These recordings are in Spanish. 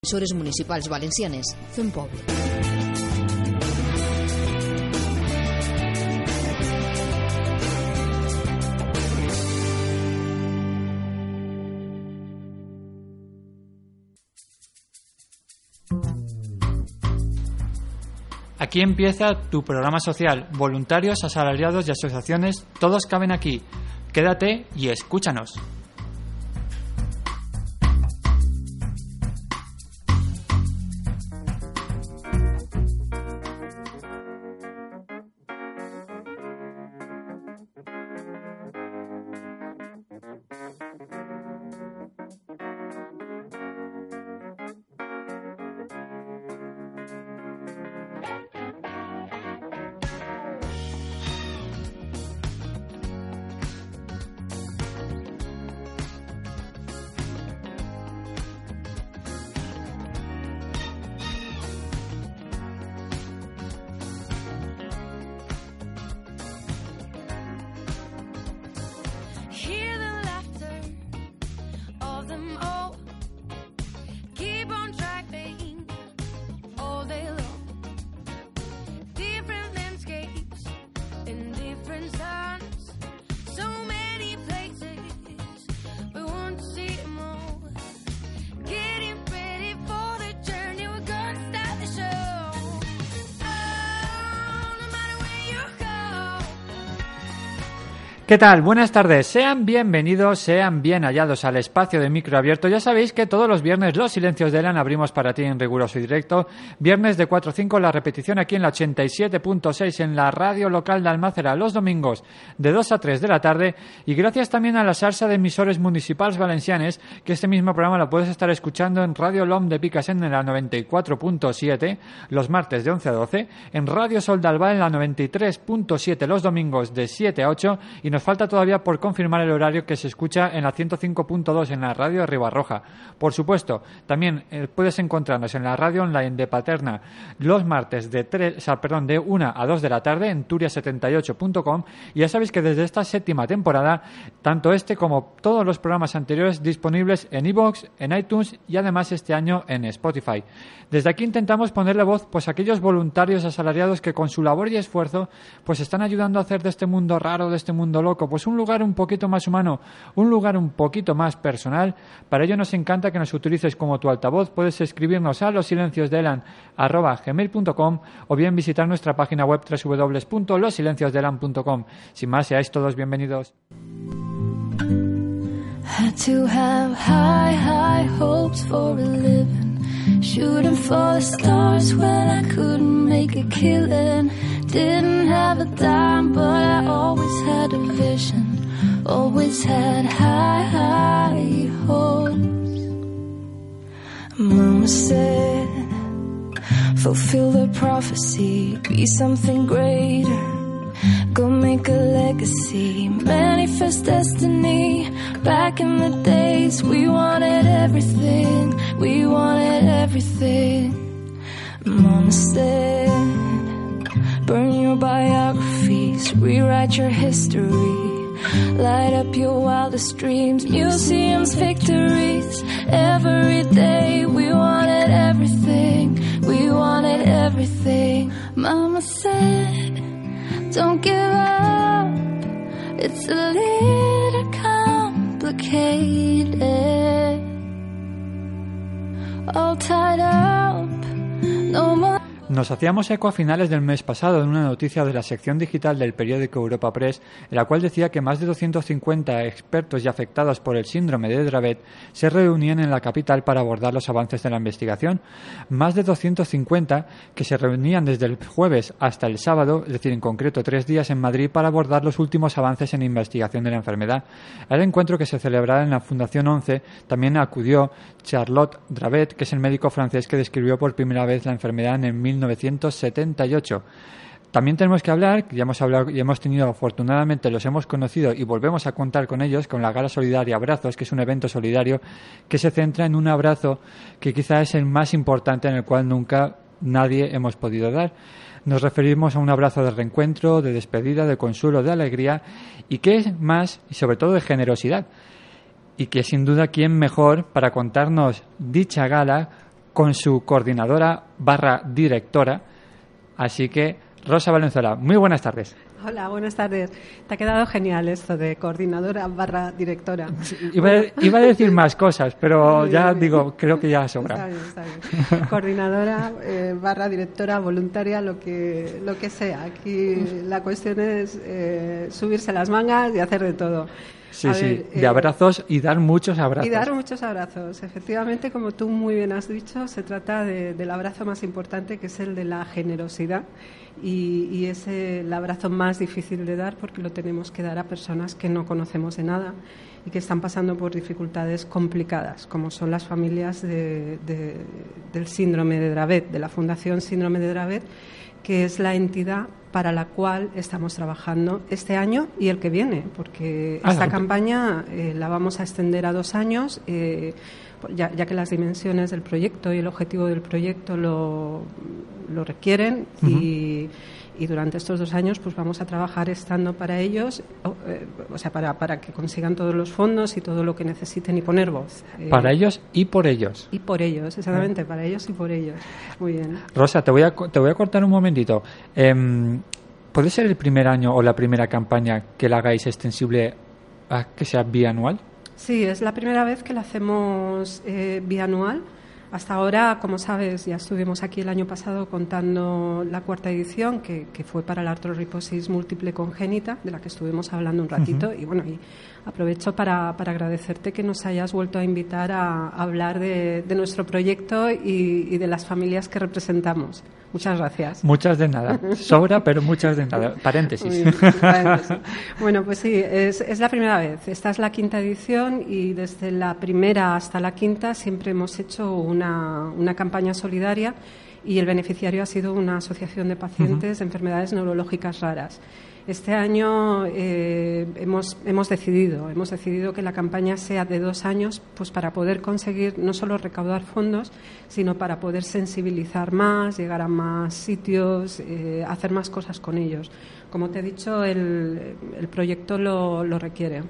Emissores municipals valencianes fent. Aquí empieza tu programa social. Voluntarios, asalariados y asociaciones, todos caben aquí. Quédate y escúchanos. ¿Qué tal? Buenas tardes. Sean bienvenidos, sean bien hallados al espacio de micro abierto. Ya sabéis que todos los viernes los silencios de Elan abrimos para ti en riguroso y directo. Viernes de 4 a 5 la repetición aquí en la 87.6 en la radio local de Almácera. Los domingos de 2 a 3 de la tarde. Y gracias también a la salsa de emisores municipales valencianes que este mismo programa lo puedes estar escuchando en Radio LOM de Picasen en la 94.7 los martes de 11 a 12. En Radio Sol de Alba en la 93.7 los domingos de 7 a 8. Y falta todavía por confirmar el horario que se escucha en la 105.2 en la radio Ribarroja. Por supuesto, también eh, puedes encontrarnos en la radio online de Paterna los martes de, 3, o sea, perdón, de 1 a 2 de la tarde en turia78.com y ya sabéis que desde esta séptima temporada, tanto este como todos los programas anteriores disponibles en iVoox, en iTunes y además este año en Spotify. Desde aquí intentamos ponerle voz pues a aquellos voluntarios asalariados que con su labor y esfuerzo pues están ayudando a hacer de este mundo raro, de este mundo loco, pues un lugar un poquito más humano, un lugar un poquito más personal. Para ello nos encanta que nos utilices como tu altavoz. Puedes escribirnos a los silencios de gmail.com o bien visitar nuestra página web www.losilenciosdelan.com. Sin más, seáis todos bienvenidos. Didn't have a dime, but I always had a vision. Always had high, high hopes. Mama said, fulfill the prophecy, be something greater. Go make a legacy, manifest destiny. Back in the days, we wanted everything, we wanted everything. Mama said, burn your biographies, rewrite your history. Light up your wildest dreams, museums, victories. Every day we wanted everything, we wanted everything. Mama said, don't give up. It's a little complicated. All tied up, no more. Nos hacíamos eco a finales del mes pasado de una noticia de la sección digital del periódico Europa Press, en la cual decía que más de 250 expertos y afectados por el síndrome de Dravet se reunían en la capital para abordar los avances de la investigación. Más de 250 que se reunían desde el jueves hasta el sábado, es decir, en concreto tres días en Madrid, para abordar los últimos avances en investigación de la enfermedad. Al encuentro que se celebraba en la Fundación 11 también acudió Charlotte Dravet, que es el médico francés que describió por primera vez la enfermedad en el 1978. También tenemos que hablar, ya hemos hablado y hemos tenido, afortunadamente los hemos conocido y volvemos a contar con ellos, con la Gala Solidaria Abrazos, que es un evento solidario que se centra en un abrazo que quizá es el más importante en el cual nunca nadie hemos podido dar. Nos referimos a un abrazo de reencuentro, de despedida, de consuelo, de alegría y que es más, y sobre todo de generosidad. Y que sin duda, ¿quién mejor para contarnos dicha gala con su coordinadora barra directora? Así que, Rosa Valenzuela, muy buenas tardes. Hola, buenas tardes. Te ha quedado genial esto de coordinadora barra directora. Iba, iba a decir más cosas, pero ya digo, creo que ya sobra. Está bien, está bien. Coordinadora eh, barra directora voluntaria, lo que, lo que sea. Aquí la cuestión es eh, subirse las mangas y hacer de todo. Sí, A sí, ver, de eh, abrazos y dar muchos abrazos. Y dar muchos abrazos. Efectivamente, como tú muy bien has dicho, se trata de- del abrazo más importante, que es el de la generosidad. Y, y es el abrazo más difícil de dar porque lo tenemos que dar a personas que no conocemos de nada y que están pasando por dificultades complicadas, como son las familias de- de- del síndrome de Dravet, de la Fundación Síndrome de Dravet, que es la entidad para la cual estamos trabajando este año y el que viene, porque Ah, esta campaña eh, la vamos a extender a dos años, eh, ya, ya que las dimensiones del proyecto y el objetivo del proyecto lo, lo requieren y, y durante estos dos años pues vamos a trabajar estando para ellos, o, eh, o sea, para, para que consigan todos los fondos y todo lo que necesiten y poner voz. Eh, Para ellos y por ellos. Y por ellos, exactamente, para ellos y por ellos. Muy bien. Rosa, te voy a, te voy a cortar un momentito. Em, ¿Puede ser el primer año o la primera campaña que la hagáis extensible a que sea bianual? Sí, es la primera vez que la hacemos eh, bianual. Hasta ahora, como sabes, ya estuvimos aquí el año pasado contando la cuarta edición, que, que fue para la artroriposis múltiple congénita, de la que estuvimos hablando un ratito. Y bueno, y aprovecho para, para agradecerte que nos hayas vuelto a invitar a, a hablar de, de nuestro proyecto y, y de las familias que representamos. Muchas gracias. Muchas de nada. Sobra, pero muchas de nada. Paréntesis. Bueno, pues sí, es, es la primera vez. Esta es la quinta edición y desde la primera hasta la quinta siempre hemos hecho una, una campaña solidaria y el beneficiario ha sido una asociación de pacientes de enfermedades neurológicas raras. Este año eh, hemos, hemos decidido, hemos decidido que la campaña sea de dos años, pues para poder conseguir no solo recaudar fondos, sino para poder sensibilizar más, llegar a más sitios, eh, hacer más cosas con ellos. Como te he dicho, el, el proyecto lo, lo requiere.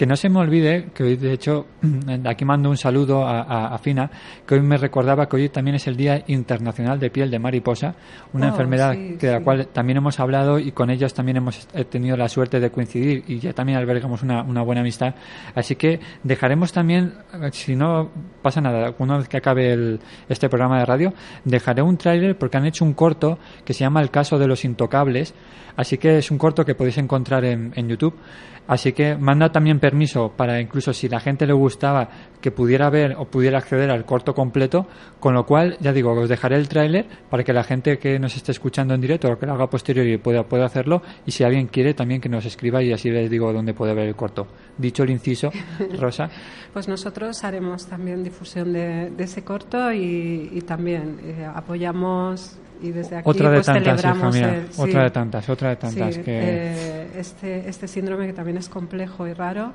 Que no se me olvide que hoy, de hecho, aquí mando un saludo a, a- a Fina, que hoy me recordaba que hoy también es el Día Internacional de Piel de Mariposa, una Oh, enfermedad sí, que de la sí. cual también hemos hablado y con ellos también hemos tenido la suerte de coincidir y ya también albergamos una, una buena amistad. Así que dejaremos también, eh, si no pasa nada, una vez que acabe el- este programa de radio, dejaré un tráiler porque han hecho un corto que se llama El caso de los intocables. Así que es un corto que podéis encontrar en, en YouTube. Así que manda también permiso para incluso si la gente le gustaba que pudiera ver o pudiera acceder al corto completo, con lo cual ya digo, os dejaré el tráiler para que la gente que nos esté escuchando en directo o que lo haga posterior y pueda, pueda hacerlo y si alguien quiere también que nos escriba y así les digo dónde puede ver el corto. Dicho el inciso, Rosa, Pues nosotros haremos también difusión de, de ese corto y, y también eh, apoyamos y desde aquí otra de pues, tantas, hija celebramos mía, el- sí, otra de tantas, otra de tantas sí, que... eh, este, este síndrome que también es complejo y raro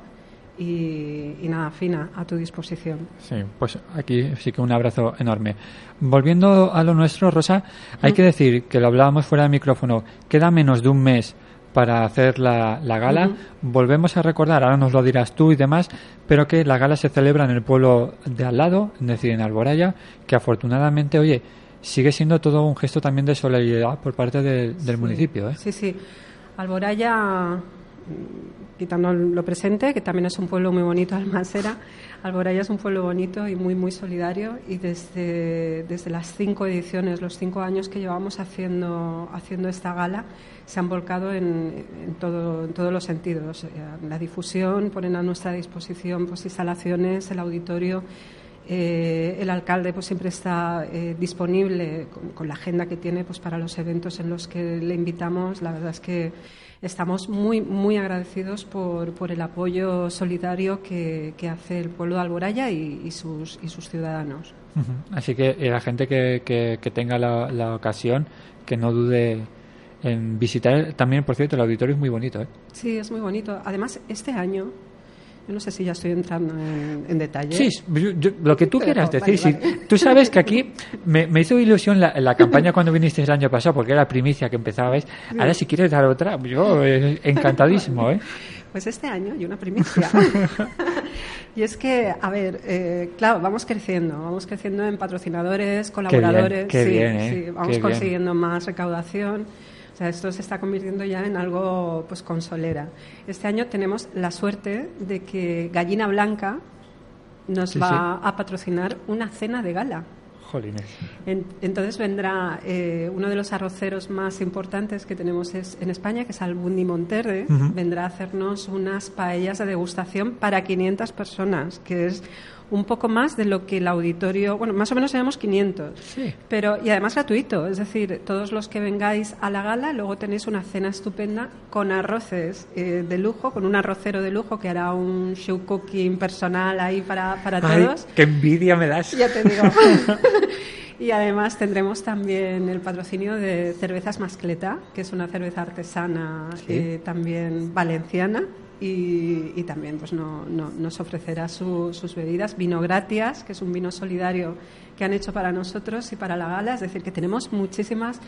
y, y nada, fina, a tu disposición. Sí, pues aquí sí que un abrazo enorme. Volviendo a lo nuestro, Rosa, hay que decir que lo hablábamos fuera de micrófono, queda menos de un mes para hacer la, la gala. Volvemos a recordar, ahora nos lo dirás tú y demás, pero que la gala se celebra en el pueblo de al lado, es decir, en Alboraya, que afortunadamente, oye, sigue siendo todo un gesto también de solidaridad por parte de- del Sí. municipio. ¿eh? Sí, sí. Alboraya quitando lo presente, que también es un pueblo muy bonito, Almasera, Alboraya es un pueblo bonito y muy, muy solidario y desde, desde las cinco ediciones, los cinco años que llevamos haciendo, haciendo esta gala, se han volcado en, en todo, en todos los sentidos. Eh, La difusión, ponen a nuestra disposición pues, instalaciones, el auditorio, eh, el alcalde pues siempre está eh, disponible con, con la agenda que tiene pues para los eventos en los que le invitamos. La verdad es que estamos muy muy agradecidos por, por el apoyo solidario que, que hace el pueblo de Alboraya y, y sus y sus ciudadanos. Así que eh, la gente que, que, que tenga la, la ocasión, que no dude en visitar. También, por cierto, el auditorio es muy bonito. ¿eh? Sí, es muy bonito. Además, este año, yo no sé si ya estoy entrando en, en detalle. Sí, yo- yo- lo que tú Pero, quieras decir. vale. sí. Tú sabes que aquí me, me hizo ilusión la, la campaña cuando viniste el año pasado, porque era primicia que empezabais. Ahora, si quieres dar otra, yo eh, encantadísimo. ¿eh? Pues este año hay una primicia. y es que, a ver, eh, claro, vamos creciendo, vamos creciendo en patrocinadores, colaboradores, qué sí, bien, ¿eh? sí, vamos Qué bien. consiguiendo más recaudación. O sea, esto se está convirtiendo ya en algo pues consolera. Este año tenemos la suerte de que Gallina Blanca nos Sí, va a patrocinar una cena de gala. Jolines. En- entonces vendrá eh, uno de los arroceros más importantes que tenemos es, en España, que es Albundi Monterde, vendrá a hacernos unas paellas de degustación para 500 personas, que es un poco más de lo que el auditorio, bueno, más o menos tenemos 500, Sí. pero y además gratuito, es decir, todos los que vengáis a la gala, luego tenéis una cena estupenda con arroces eh, de lujo, con un arrocero de lujo que hará un show cooking personal ahí para, para Ay, todos. qué envidia me das. Ya te digo. y además tendremos también el patrocinio de Cervezas Mascleta, que es una cerveza artesana Sí. eh, también valenciana. Y, y también pues no, no- nos ofrecerá su- sus bebidas. Vino Gratias, que es un vino solidario que han hecho para nosotros y para la gala. Es decir, que tenemos muchísimas,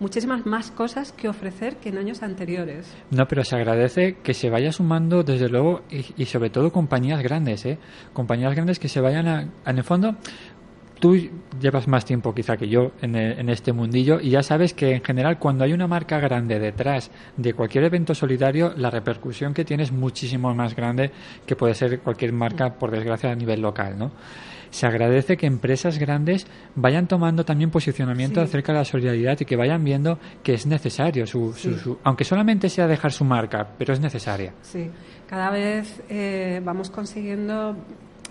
muchísimas más cosas que ofrecer que en años anteriores. No, pero se agradece que se vaya sumando, desde luego, y, y sobre todo compañías grandes, ¿eh? Compañías grandes que se vayan a, en el fondo, tú llevas más tiempo quizá que yo en, el- en este mundillo y ya sabes que en general cuando hay una marca grande detrás de cualquier evento solidario, la repercusión que tiene es muchísimo más grande que puede ser cualquier marca, por desgracia, a nivel local, ¿no? Se agradece que empresas grandes vayan tomando también posicionamiento Sí. acerca de la solidaridad y que vayan viendo que es necesario, su, su- aunque solamente sea dejar su marca, pero es necesaria. Sí, cada vez eh, vamos consiguiendo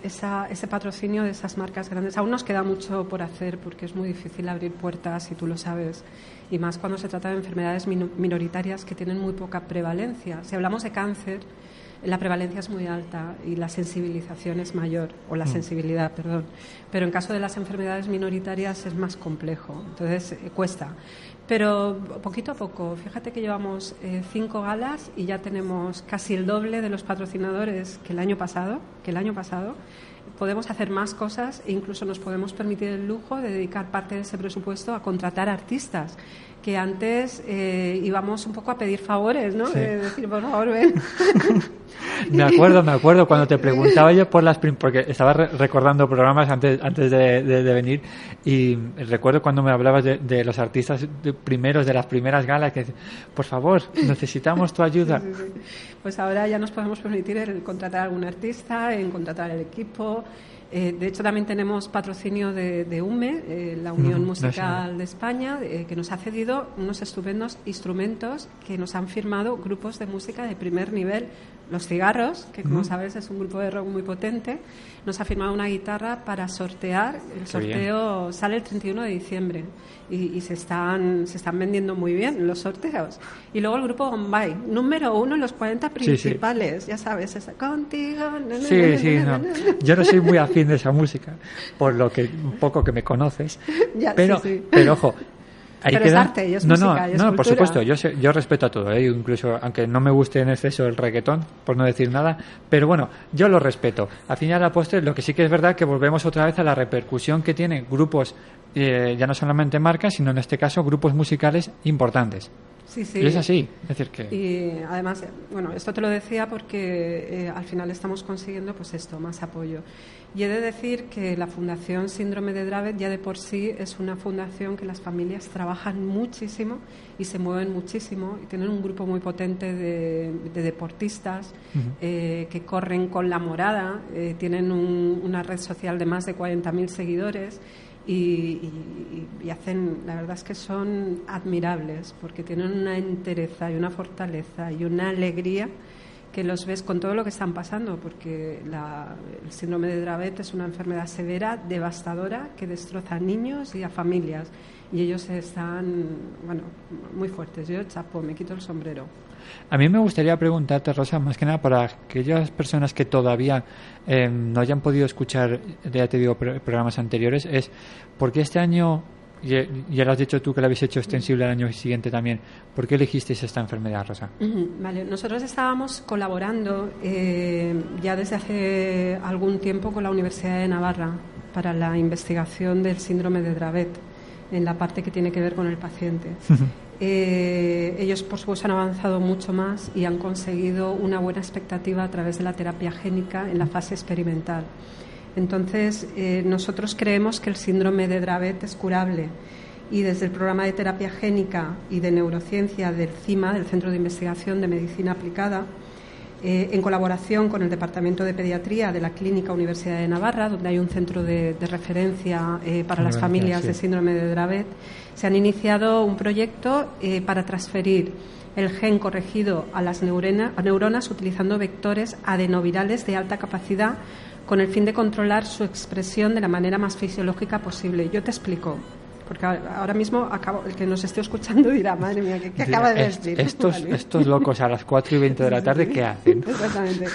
esa- ese patrocinio de esas marcas grandes. Aún nos queda mucho por hacer porque es muy difícil abrir puertas, y tú lo sabes, y más cuando se trata de enfermedades mino- minoritarias que tienen muy poca prevalencia. Si hablamos de cáncer, la prevalencia es muy alta y la sensibilización es mayor, o la sensibilidad, perdón. Pero en caso de las enfermedades minoritarias es más complejo, entonces eh, cuesta. Pero poquito a poco, fíjate que llevamos eh, cinco galas y ya tenemos casi el doble de los patrocinadores que el año pasado, que el año pasado. Podemos hacer más cosas e incluso nos podemos permitir el lujo de dedicar parte de ese presupuesto a contratar artistas que antes eh, íbamos un poco a pedir favores, ¿no? Sí. De decir, por favor, ven. Me acuerdo, me acuerdo cuando te preguntaba yo por las porque estaba re- recordando programas antes antes de, de- de venir y recuerdo cuando me hablabas de, de los artistas de- primeros de las primeras galas que por favor necesitamos tu ayuda. Sí, sí, sí. Pues ahora ya nos podemos permitir el contratar a algún artista, en contratar el equipo. Eh, de hecho, también tenemos patrocinio de, de UME, eh, la Unión Musical de España, eh, que nos ha cedido unos estupendos instrumentos que nos han firmado grupos de música de primer nivel. Los Cigarros, que como sabes es un grupo de rock muy potente, nos ha firmado una guitarra para sortear. El Qué bien. sorteo sale el 31 de diciembre y, y se, están, se están vendiendo muy bien los sorteos. Y luego el grupo Bombay, número uno en los 40 Sí, sí. principales, ya sabes, esa, contigo. na, na, Sí, na, sí, no. Yo no soy muy afín de esa música, por lo que un poco que me conoces. Ya, pero, sí. pero ojo. Ahí Pero es queda... arte y es no, música no, y es no, por supuesto, yo, yo respeto a todo, ¿eh? incluso aunque no me guste en exceso el reggaetón, por no decir nada, pero bueno, yo lo respeto. Al fin y a postre, lo que sí que es verdad que volvemos otra vez a la repercusión que tienen grupos, eh, ya no solamente marcas, sino en este caso grupos musicales importantes. Sí, sí. Y es así, es decir que... Y además, eh, bueno, esto te lo decía porque eh, al final estamos consiguiendo pues esto, más apoyo. Y he de decir que la Fundación Síndrome de Dravet ya de por sí es una fundación que las familias trabajan muchísimo y se mueven muchísimo y tienen un grupo muy potente de, de deportistas eh, que corren con la morada, eh, tienen un- una red social de más de 40.000 seguidores y, y- y hacen, la verdad es que son admirables porque tienen una entereza y una fortaleza y una alegría los ves con todo lo que están pasando, porque la- el síndrome de Dravet es una enfermedad severa, devastadora, que destroza a niños y a familias. Y ellos están, bueno, muy fuertes. Yo chapo, me quito el sombrero. A mí me gustaría preguntarte, Rosa, más que nada para aquellas personas que todavía eh, no hayan podido escuchar, ya te digo, pro- programas anteriores, es ¿por qué este año, ya, ya lo has dicho tú que lo habéis hecho extensible al año siguiente también, ¿por qué elegisteis esta enfermedad, Rosa? Vale, nosotros estábamos colaborando eh, ya desde hace algún tiempo con la Universidad de Navarra para la investigación del síndrome de Dravet en la parte que tiene que ver con el paciente. Eh, ellos, por supuesto, han avanzado mucho más y han conseguido una buena expectativa a través de la terapia génica en la fase experimental. Entonces, eh, nosotros creemos que el síndrome de Dravet es curable y desde el programa de terapia génica y de neurociencia del CIMA, del Centro de Investigación de Medicina Aplicada, eh, en colaboración con el Departamento de Pediatría de la Clínica Universidad de Navarra, donde hay un centro de, de referencia eh, para las familias sí. de síndrome de Dravet, se han iniciado un proyecto eh, para transferir el gen corregido a las a neuronas utilizando vectores adenovirales de alta capacidad con el fin de controlar su expresión de la manera más fisiológica posible. Yo te explico, porque ahora mismo acabo, el que nos esté escuchando dirá, madre mía, ¿qué, qué acaba de decir? estos, Vale. estos locos a las 4 y 20 de la tarde, ¿qué hacen? Exactamente.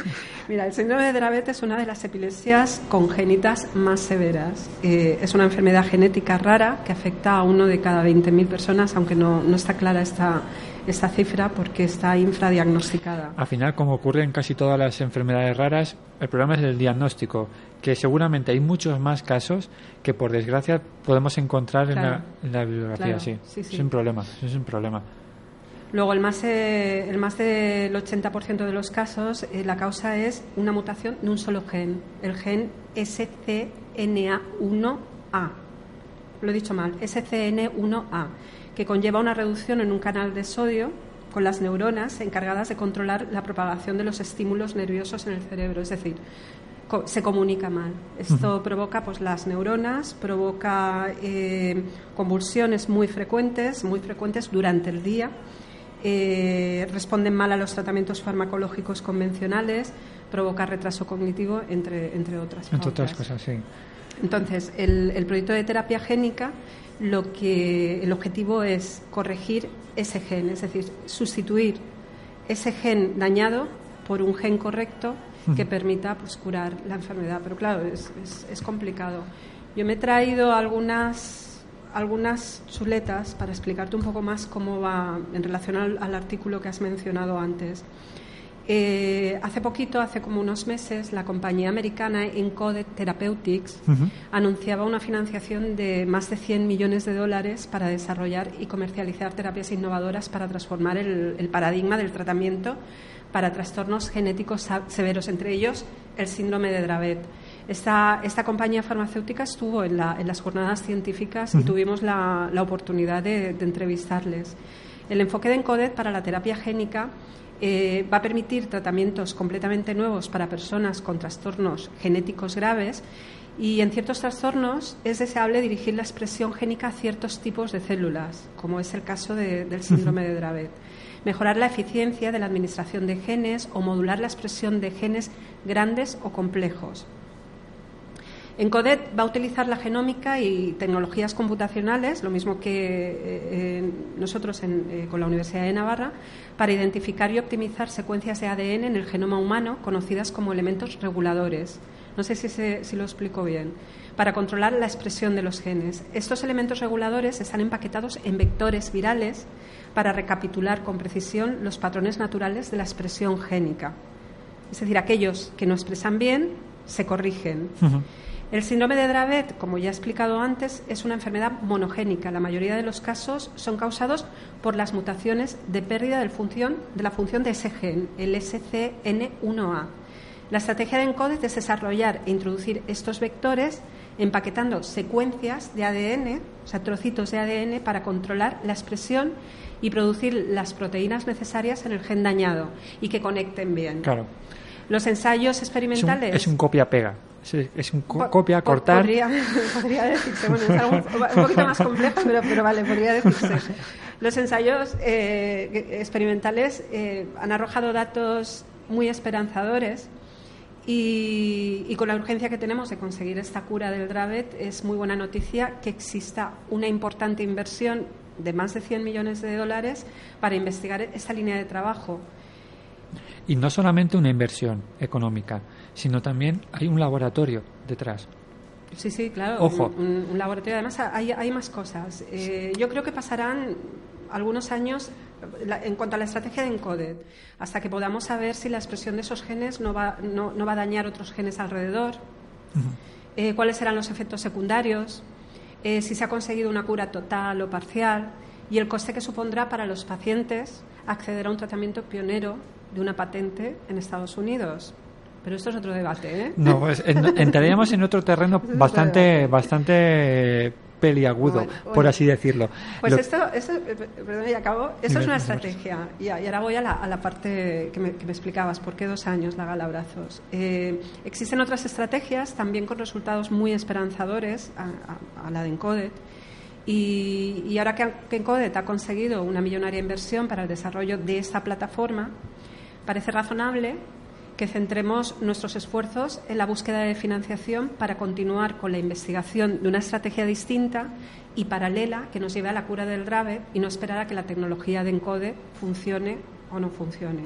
Mira, el síndrome de Dravet es una de las epilepsias congénitas más severas. Eh, es una enfermedad genética rara que afecta a uno de cada 20.000 personas, aunque no, no está clara esta, esta cifra porque está infradiagnosticada. Al final, como ocurre en casi todas las enfermedades raras, el problema es el diagnóstico, que seguramente hay muchos más casos que por desgracia podemos encontrar en, la, en la bibliografía, Claro, sí. sí, sí. Es un problema, es un problema. Luego, el más, eh, el más del 80% de los casos, eh, la causa es una mutación de un solo gen, el gen SCNA1A. Lo he dicho mal, SCN1A, que conlleva una reducción en un canal de sodio con las neuronas encargadas de controlar la propagación de los estímulos nerviosos en el cerebro, es decir, co- se comunica mal. Esto provoca, pues, las neuronas, provoca eh, convulsiones muy frecuentes, muy frecuentes durante el día. eh, responden mal a los tratamientos farmacológicos convencionales, provoca retraso cognitivo, entre, entre otras Entre otras cosas, sí. Entonces, el, el proyecto de terapia génica, lo que el objetivo es corregir ese gen, es decir, sustituir ese gen dañado por un gen correcto que permita pues, curar la enfermedad. Pero claro, es, es- es complicado. Yo me he traído algunas algunas chuletas para explicarte un poco más cómo va en relación al, al artículo que has mencionado antes. Eh, hace poquito, hace como unos meses, la compañía americana Encode Therapeutics anunciaba una financiación de más de 100 millones de dólares para desarrollar y comercializar terapias innovadoras para transformar el, el paradigma del tratamiento para trastornos genéticos severos, entre ellos el síndrome de Dravet. Esta, esta compañía farmacéutica estuvo en, la- en las jornadas científicas y tuvimos la, la oportunidad de, de entrevistarles. El enfoque de Encodet para la terapia génica eh, va a permitir tratamientos completamente nuevos para personas con trastornos genéticos graves y en ciertos trastornos es deseable dirigir la expresión génica a ciertos tipos de células, como es el caso de- del síndrome de Dravet. Mejorar la eficiencia de la administración de genes o modular la expresión de genes grandes o complejos. Encodet va a utilizar la genómica y tecnologías computacionales, lo mismo que eh, nosotros en- eh, con la Universidad de Navarra, para identificar y optimizar secuencias de ADN en el genoma humano conocidas como elementos reguladores. No sé si, se- si lo explico bien. Para controlar la expresión de los genes. Estos elementos reguladores están empaquetados en vectores virales para recapitular con precisión los patrones naturales de la expresión génica. Es decir, aquellos que no expresan bien se corrigen. El síndrome de Dravet, como ya he explicado antes, es una enfermedad monogénica. La mayoría de los casos son causados por las mutaciones de pérdida del función- de la función de ese gen, el SCN1A. La estrategia de ENCODE es desarrollar e introducir estos vectores empaquetando secuencias de ADN, o sea, trocitos de ADN, para controlar la expresión y producir las proteínas necesarias en el gen dañado y que conecten bien. Claro. Los ensayos Es un, experimentales. es un copia-pega. Es, es un co- Po- copia, po- cortar. Podría, podría decirse, bueno, es algo un poquito más complejo, pero, pero vale, podría decirse. Los ensayos eh, experimentales eh, han arrojado datos muy esperanzadores y, y con la urgencia que tenemos de conseguir esta cura del Dravet es muy buena noticia que exista una importante inversión de más de 100 millones de dólares para investigar esta línea de trabajo. Y no solamente una inversión económica, sino también hay un laboratorio detrás. Sí, sí, claro. Ojo. Un, un laboratorio. Además, hay, hay más cosas. Eh, yo creo que pasarán algunos años en cuanto a la estrategia de Encoded, hasta que podamos saber si la expresión de esos genes no va, no, no va a dañar otros genes alrededor, eh, cuáles serán los efectos secundarios, eh, si se ha conseguido una cura total o parcial y el coste que supondrá para los pacientes acceder a un tratamiento pionero de una patente en Estados Unidos. Pero esto es otro debate, ¿eh? No, pues en- entraríamos en otro terreno bastante, bastante peliagudo, Bueno, por bueno. así decirlo. Pues Lo- esto, esto eh, perdón, y acabo. Esto es una por estrategia. Y, ahora voy a la, a la parte que me, que me explicabas. ¿Por qué dos años la gala brazos? Eh, existen otras estrategias también con resultados muy esperanzadores a, a- a la de Encoded. Y, y ahora que, que Encoded ha conseguido una millonaria inversión para el desarrollo de esta plataforma, parece razonable que centremos nuestros esfuerzos en la búsqueda de financiación para continuar con la investigación de una estrategia distinta y paralela que nos lleve a la cura del RAVE y no esperar a que la tecnología de ENCODE funcione o no funcione.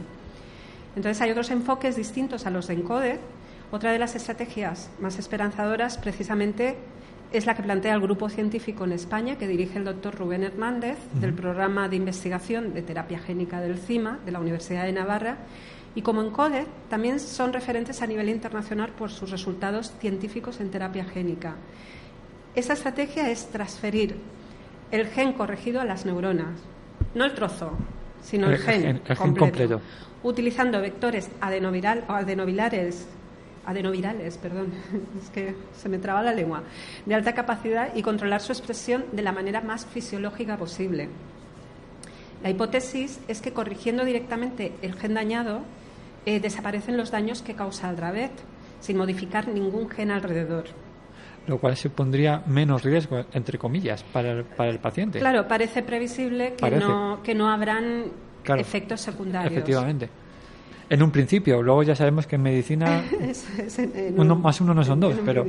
Entonces hay otros enfoques distintos a los de ENCODE. Otra de las estrategias más esperanzadoras precisamente es la que plantea el grupo científico en España que dirige el doctor Rubén Hernández del programa de investigación de terapia génica del CIMA de la Universidad de Navarra y como ENCODE también son referentes a nivel internacional por sus resultados científicos en terapia génica. Esta estrategia es transferir el gen corregido a las neuronas, no el trozo, sino el, El gen, gen- el gen completo. utilizando vectores adenoviral, o adenovirales, adenovirales, perdón, es que se me traba la lengua, de alta capacidad y controlar su expresión de la manera más fisiológica posible. La hipótesis es que corrigiendo directamente el gen dañado eh, desaparecen los daños que causa el Dravet, sin modificar ningún gen alrededor. lo cual supondría menos riesgo, entre comillas, para el, para el paciente. Claro, parece previsible que, Parece. No, que no habrán Claro. efectos secundarios. Efectivamente. En un principio, luego ya sabemos que en medicina Es- es en- en Uno un- más uno no son dos, en pero-.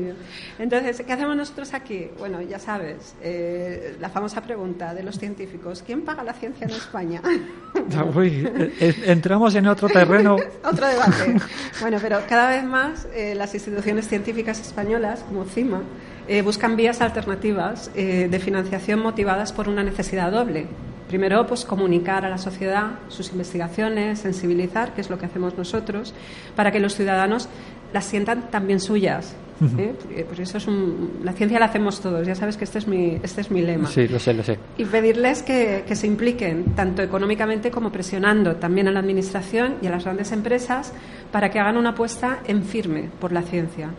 Entonces, ¿qué hacemos nosotros aquí? Bueno, ya sabes, eh, la famosa pregunta de los científicos: ¿quién paga la ciencia en España? Uy, eh, entramos en otro terreno. Otro debate. Bueno, pero cada vez más eh, las instituciones científicas españolas, como CIMA, eh, buscan vías alternativas eh, de financiación motivadas por una necesidad doble. Primero, pues comunicar a la sociedad sus investigaciones, sensibilizar, que es lo que hacemos nosotros, para que los ciudadanos las sientan también suyas. ¿eh? Pues eso es un- la ciencia la hacemos todos. Ya sabes que este es mi, este es mi lema Sí, lo sé, lo sé. y pedirles que, que se impliquen tanto económicamente como presionando también a la Administración y a las grandes empresas para que hagan una apuesta en firme por la ciencia.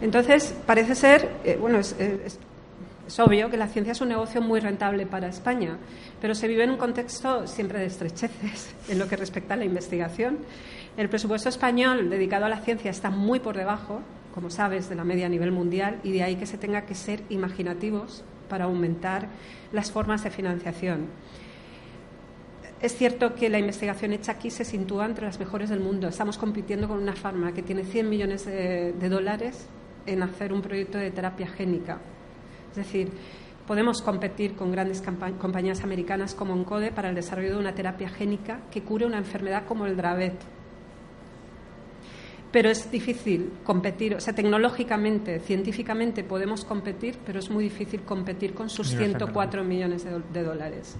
Entonces, parece ser, eh, bueno, es, es- es obvio que la ciencia es un negocio muy rentable para España, pero se vive en un contexto siempre de estrecheces en lo que respecta a la investigación. El presupuesto español dedicado a la ciencia está muy por debajo, como sabes, de la media a nivel mundial y de ahí que se tenga que ser imaginativos para aumentar las formas de financiación. Es cierto que la investigación hecha aquí se sitúa entre las mejores del mundo. Estamos compitiendo con una farma que tiene 100 millones de, de dólares en hacer un proyecto de terapia génica. Es decir, podemos competir con grandes compañías americanas como Encode para el desarrollo de una terapia génica que cure una enfermedad como el Dravet. Pero es difícil competir, o sea, tecnológicamente, científicamente podemos competir, pero es muy difícil competir con sus Ni una enfermedad. 104 millones de, dólares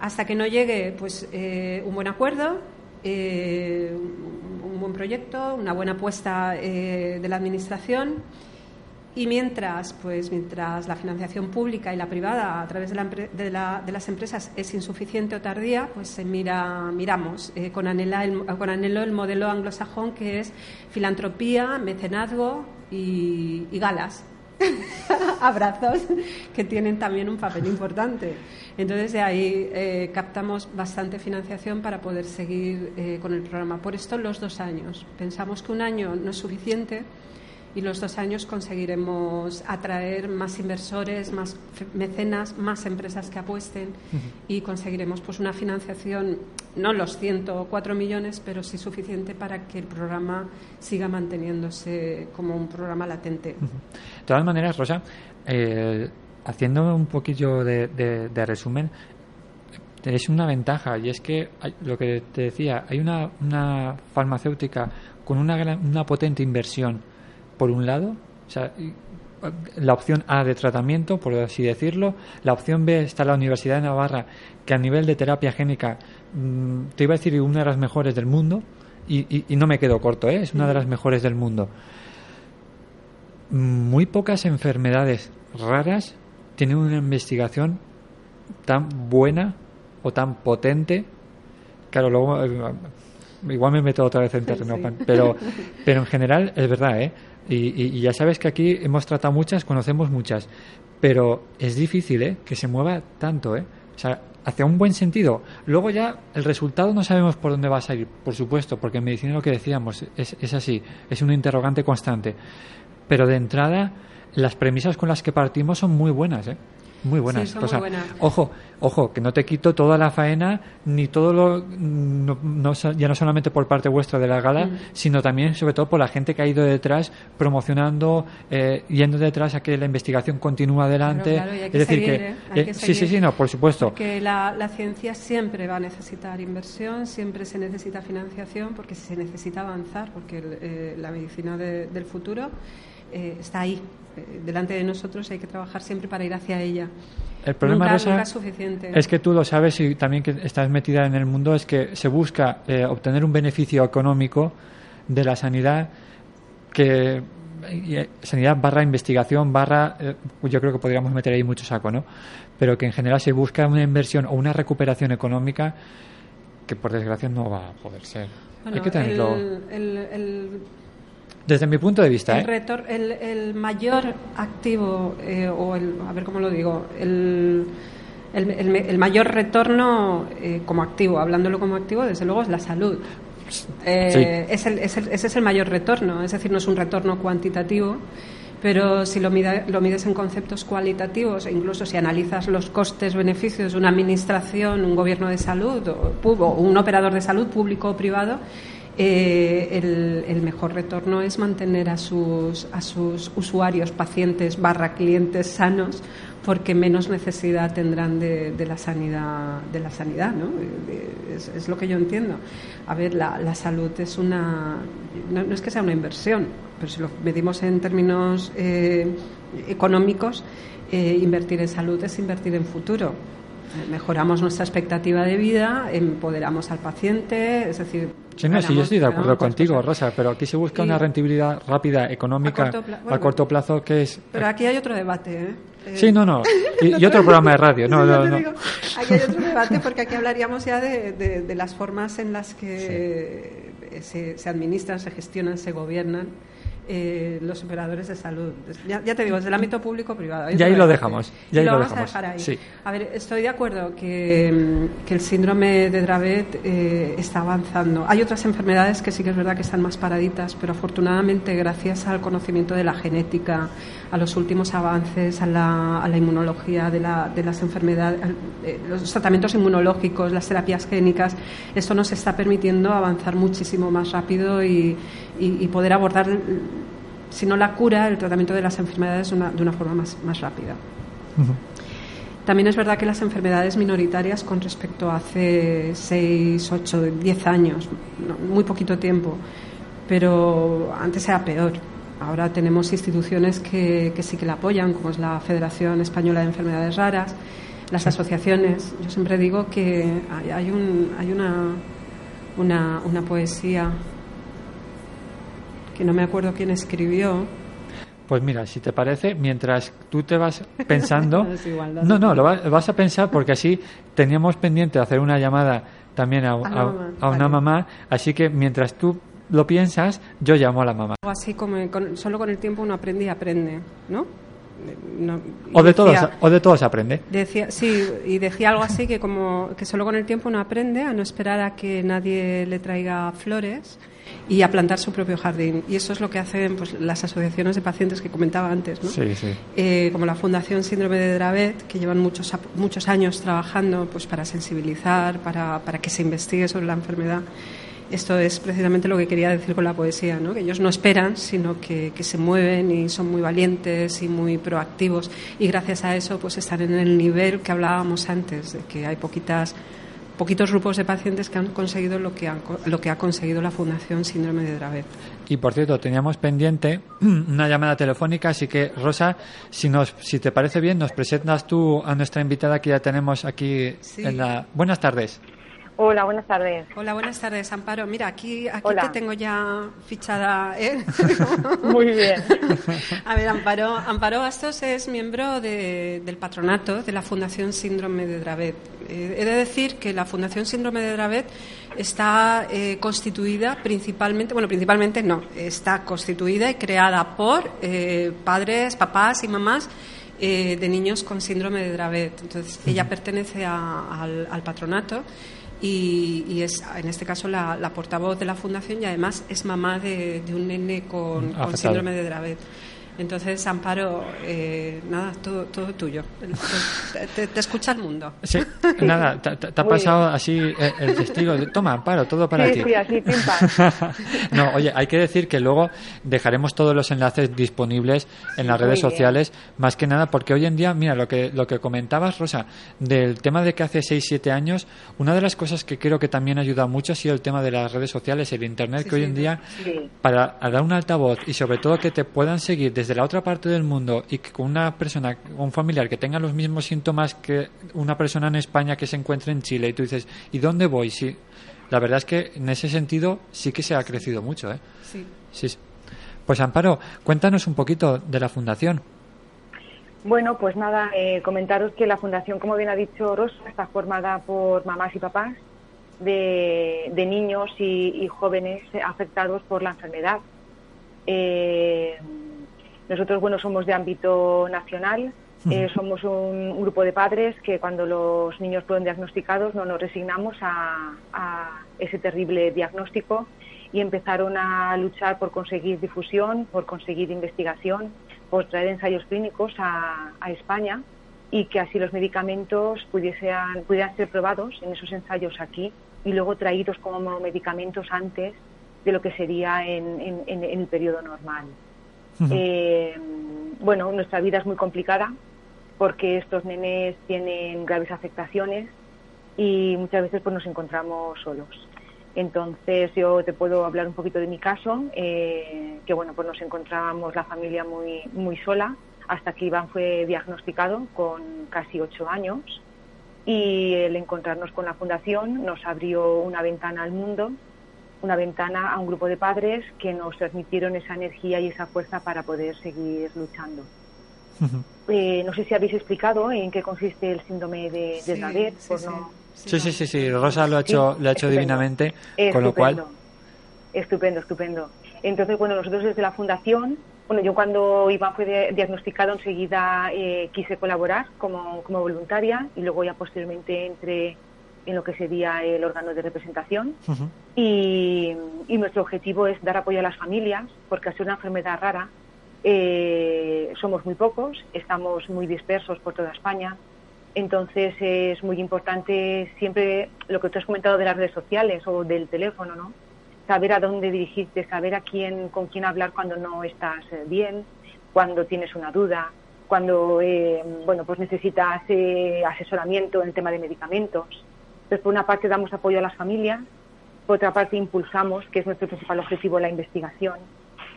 hasta que no llegue pues eh, un buen acuerdo, eh, un, un buen proyecto, una buena apuesta eh, de la administración Y mientras, pues, mientras la financiación pública y la privada a través de, la de la- de las empresas es insuficiente o tardía, pues se mira, miramos eh, con, anhela el- con anhelo el modelo anglosajón que es filantropía, mecenazgo y, y galas. Abrazos que tienen también un papel importante. Entonces, de ahí eh, captamos bastante financiación para poder seguir eh, con el programa. Por esto, los dos años. Pensamos que un año no es suficiente y los dos años conseguiremos atraer más inversores, más mecenas, más empresas que apuesten y conseguiremos pues una financiación, no los 104 millones, pero sí suficiente para que el programa siga manteniéndose como un programa latente. De todas maneras, Rosa, eh, haciendo un poquillo de, de- de resumen, es una ventaja y es que hay- lo que te decía, hay una, una farmacéutica con una, gran- una potente inversión por un lado, o sea, la opción A de tratamiento, por así decirlo, la opción B está la Universidad de Navarra, que a nivel de terapia génica, mm, te iba a decir una de las mejores del mundo, y, y- y no me quedo corto, ¿eh? es una de las mejores del mundo muy pocas enfermedades raras tienen una investigación tan buena o tan potente. Claro, luego eh, igual me meto otra vez en terreno, Sí. pero, pero en general es verdad, ¿eh? Y, y- ya sabes que aquí hemos tratado muchas, conocemos muchas, pero es difícil, ¿eh? Que se mueva tanto, ¿eh? O sea, hacia un buen sentido. Luego ya el resultado no sabemos por dónde va a salir, por supuesto, porque en medicina lo que decíamos es, es así, es un interrogante constante. Pero de entrada, las premisas con las que partimos son muy buenas, ¿eh? Muy buenas. son O sea, muy buenas. Ojo, ojo, que no te quito toda la faena, ni todo lo. no- no ya no solamente por parte vuestra de la gala, Mm. sino también, sobre todo, por la gente que ha ido detrás, promocionando, eh, yendo detrás a que la investigación continúe adelante. Claro, claro, que es decir, seguir, que. ¿eh? Eh, que sí, sí, sí, no, por supuesto. Porque la, la ciencia siempre va a necesitar inversión, siempre se necesita financiación, porque se necesita avanzar, porque el- eh, la medicina de- del futuro eh, está ahí, eh, delante de nosotros, y hay que trabajar siempre para ir hacia ella. El problema, nunca, Rosa, nunca es suficiente. es que tú lo sabes y también que estás metida en el mundo, es que se busca eh, obtener un beneficio económico de la sanidad que eh, sanidad barra investigación barra eh, yo creo que podríamos meter ahí mucho saco no pero que en general se busca una inversión o una recuperación económica que por desgracia no va a poder ser Bueno, hay que tenerlo el- el- el desde mi punto de vista El, ¿eh? retor- el, el mayor activo, eh, o el, a ver cómo lo digo, el, el, el me- el mayor retorno eh, como activo, hablándolo como activo, desde luego es la salud. Eh, es el- es el- ese es el mayor retorno, es decir, no es un retorno cuantitativo, pero si lo, mida- lo mides en conceptos cualitativos, e incluso si analizas los costes-beneficios de una administración, un gobierno de salud o, o un operador de salud público o privado, eh, el, el mejor retorno es mantener a sus, a sus usuarios, pacientes, barra clientes sanos, porque menos necesidad tendrán de, de la sanidad, de la sanidad, ¿no? Es, lo que yo entiendo. A ver, la, la salud es una, no, es que sea una inversión, pero si lo medimos en términos eh, económicos, eh, invertir en salud es invertir en futuro. Mejoramos nuestra expectativa de vida, empoderamos al paciente, es decir. Sí, no, sí, yo estoy de acuerdo contigo, cosas. Rosa, pero aquí se busca Y- una rentabilidad rápida, económica, A corto pla- a bueno, corto plazo, que es... Pero aquí hay otro debate, ¿eh? Eh, Sí, no, no. Y, y otro programa de radio. No, Sí, no, no. digo, aquí hay otro debate porque aquí hablaríamos ya de, de- de las formas en las que eh, se, se administran, se gestionan, se gobiernan eh, los operadores de salud. Ya, ya te digo, desde el ámbito público-privado. Y ahí lo dejamos, y ahí lo, lo vamos dejamos, a dejar ahí. sí. A ver, estoy de acuerdo que, mm, que el síndrome de Dravet eh, está avanzando. Hay otras enfermedades que sí que es verdad que están más paraditas, pero afortunadamente gracias al conocimiento de la genética, a los últimos avances, a la, a la inmunología de, la- de las enfermedades, eh, los tratamientos inmunológicos, las terapias génicas, esto nos está permitiendo avanzar muchísimo más rápido y, y- y poder abordar, si no la cura, el tratamiento de las enfermedades de una, de una forma más, más rápida. También es verdad que las enfermedades minoritarias con respecto a hace 6, 8, 10 años, muy poquito tiempo, pero antes era peor. Ahora tenemos instituciones que, que sí que la apoyan, como es la Federación Española de Enfermedades Raras, las asociaciones. Yo siempre digo que hay, hay un, hay una, una, una poesía que no me acuerdo quién escribió, Pues mira, si te parece, mientras tú te vas pensando... No, no, lo va- vas a pensar porque así teníamos pendiente hacer una llamada también a, una vale. mamá, así que mientras tú lo piensas, yo llamo a la mamá. Algo así como con- solo con el tiempo uno aprende y aprende, ¿no? O de, todos, o de todos aprende. Decía, sí, y decía algo así que como que solo con el tiempo uno aprende a no esperar a que nadie le traiga flores y a plantar su propio jardín. Y eso es lo que hacen pues, las asociaciones de pacientes que comentaba antes, ¿no? Sí, sí. Eh, como la Fundación Síndrome de Dravet, que llevan muchos, muchos años trabajando pues, para sensibilizar, para, para que se investigue sobre la enfermedad. Esto es precisamente lo que quería decir con la poesía, ¿no? que ellos no esperan, sino que, que se mueven y son muy valientes y muy proactivos. Y gracias a eso pues, están en el nivel que hablábamos antes, de que hay poquitas, poquitos grupos de pacientes que han conseguido lo que, han lo que ha conseguido la Fundación Síndrome de Dravet. Y por cierto, teníamos pendiente una llamada telefónica, así que Rosa, si nos, si te parece bien, nos presentas tú a nuestra invitada que ya tenemos aquí Sí. en la. Buenas tardes. Hola, buenas tardes. Hola, buenas tardes, Amparo. Mira, aquí, aquí Hola. te tengo ya fichada. ¿eh? Muy bien. A ver, Amparo, Amparo Bastos es miembro de- del patronato de la Fundación Síndrome de Dravet. Eh, he de decir que la Fundación Síndrome de Dravet está eh, constituida principalmente, bueno, principalmente no, está constituida y creada por eh, padres, papás y mamás eh, de niños con síndrome de Dravet. Entonces, ella pertenece a- al, al patronato y, y es, en este caso, la, la portavoz de la fundación y además es mamá de, de un nene con, con síndrome de Dravet. Entonces, Amparo, eh, nada, todo, todo tuyo. Te, te- te escucha el mundo. Sí, nada, te, ha pasado así eh, el testigo. de, Toma, Amparo, todo para sí, ti. sí, así, pim pam. no, oye, hay que decir que luego dejaremos todos los enlaces disponibles en las redes Muy bien. sociales, más que nada porque hoy en día, mira, lo que, lo que comentabas, Rosa, del tema de que hace 6, 7 años, una de las cosas que creo que también ayuda mucho ha sido el tema de las redes sociales, el Internet, Sí, que hoy en día, Sí. para dar un altavoz y sobre todo que te puedan seguir desde la otra parte del mundo y que con una persona, un familiar que tenga los mismos síntomas que una persona en España que se encuentre en Chile y tú dices, ¿y dónde voy? Sí, la verdad es que en ese sentido sí que se ha crecido mucho, ¿eh? Sí. Sí. sí. Pues Amparo, cuéntanos un poquito de la fundación. Bueno, pues nada, eh, comentaros que la fundación, como bien ha dicho Rosa, está formada por mamás y papás de, de niños y, y jóvenes afectados por la enfermedad. Eh, nosotros, bueno, somos de ámbito nacional, eh, somos un, un grupo de padres que cuando los niños fueron diagnosticados no nos resignamos a, a ese terrible diagnóstico y empezaron a luchar por conseguir difusión, por conseguir investigación, por traer ensayos clínicos a, a España y que así los medicamentos pudiesen, pudieran ser probados en esos ensayos aquí y luego traídos como medicamentos antes de lo que sería en, en- en- en el periodo normal. Eh, bueno, nuestra vida es muy complicada porque estos nenes tienen graves afectaciones y muchas veces pues nos encontramos solos. Entonces yo te puedo hablar un poquito de mi caso, eh, que bueno, pues nos encontrábamos la familia muy, muy sola hasta que Iván fue diagnosticado con casi ocho años y el encontrarnos con la fundación nos abrió una ventana al mundo, una ventana a un grupo de padres que nos transmitieron esa energía y esa fuerza para poder seguir luchando. Eh, no sé si habéis explicado en qué consiste el síndrome de, de Sí, sí, por sí. no- Sí, sí, sí, sí, Rosa lo ha hecho, Sí, lo ha hecho estupendo. divinamente, con lo cual... Estupendo, estupendo. Entonces, bueno, nosotros desde la Fundación, bueno, yo cuando Iván fue de- diagnosticado enseguida eh, quise colaborar como, como voluntaria y luego ya posteriormente entré en lo que sería el órgano de representación. Y nuestro objetivo es dar apoyo a las familias, porque al ser una enfermedad rara, eh, somos muy pocos, estamos muy dispersos por toda España. Entonces es muy importante siempre lo que tú has comentado de las redes sociales o del teléfono, ¿no? Saber a dónde dirigirte, saber a quién, con quién hablar cuando no estás eh, bien, cuando tienes una duda, cuando eh, bueno pues necesitas eh, asesoramiento en el tema de medicamentos. Entonces, por una parte damos apoyo a las familias, por otra parte impulsamos, que es nuestro principal objetivo, la investigación.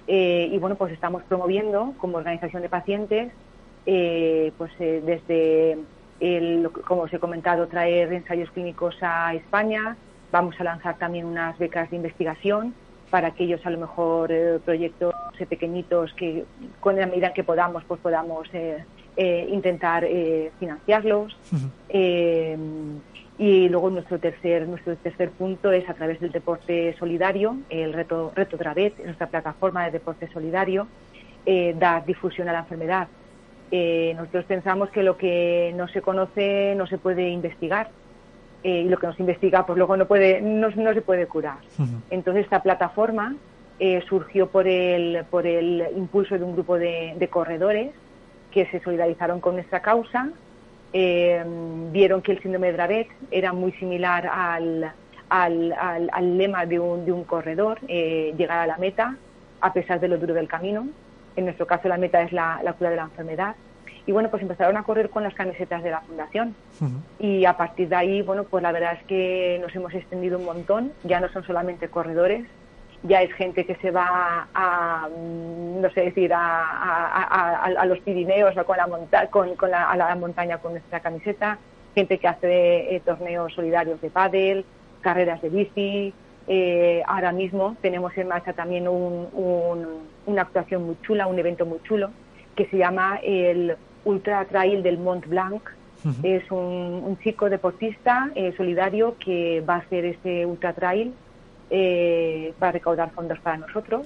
Eh, y bueno, pues estamos promoviendo como organización de pacientes, eh, pues eh, desde, el, como os he comentado, traer ensayos clínicos a España. Vamos a lanzar también unas becas de investigación para aquellos a lo mejor proyectos pequeñitos que con la medida que podamos pues podamos intentar eh, financiarlos Eh, y luego nuestro tercer nuestro tercer punto es a través del deporte solidario el reto reto Dravet nuestra plataforma de deporte solidario eh, dar difusión a la enfermedad. Eh, nosotros pensamos que lo que no se conoce no se puede investigar eh, y lo que no se investiga pues luego no puede no, no se puede curar. Entonces esta plataforma eh, surgió por el por el impulso de un grupo de, de corredores que se solidarizaron con nuestra causa eh, vieron que el síndrome de Dravet era muy similar al, al, al- al lema de un, de un corredor, eh, llegar a la meta a pesar de lo duro del camino. En nuestro caso la meta es la, la cura de la enfermedad. Y bueno, pues empezaron a correr con las camisetas de la fundación. Y a partir de ahí, bueno, pues la verdad es que nos hemos extendido un montón. Ya no son solamente corredores, ya es gente que se va a, mm, no sé decir, a, a- a- a- a los Pirineos o con la, monta con, con la, a la montaña con nuestra camiseta, gente que hace eh, torneos solidarios de pádel, carreras de bici. Eh, ahora mismo tenemos en marcha también un- un- una actuación muy chula, un evento muy chulo, que se llama el Ultra Trail del Mont Blanc. Es un, un chico deportista eh, solidario que va a hacer este Ultra Trail eh, para recaudar fondos para nosotros.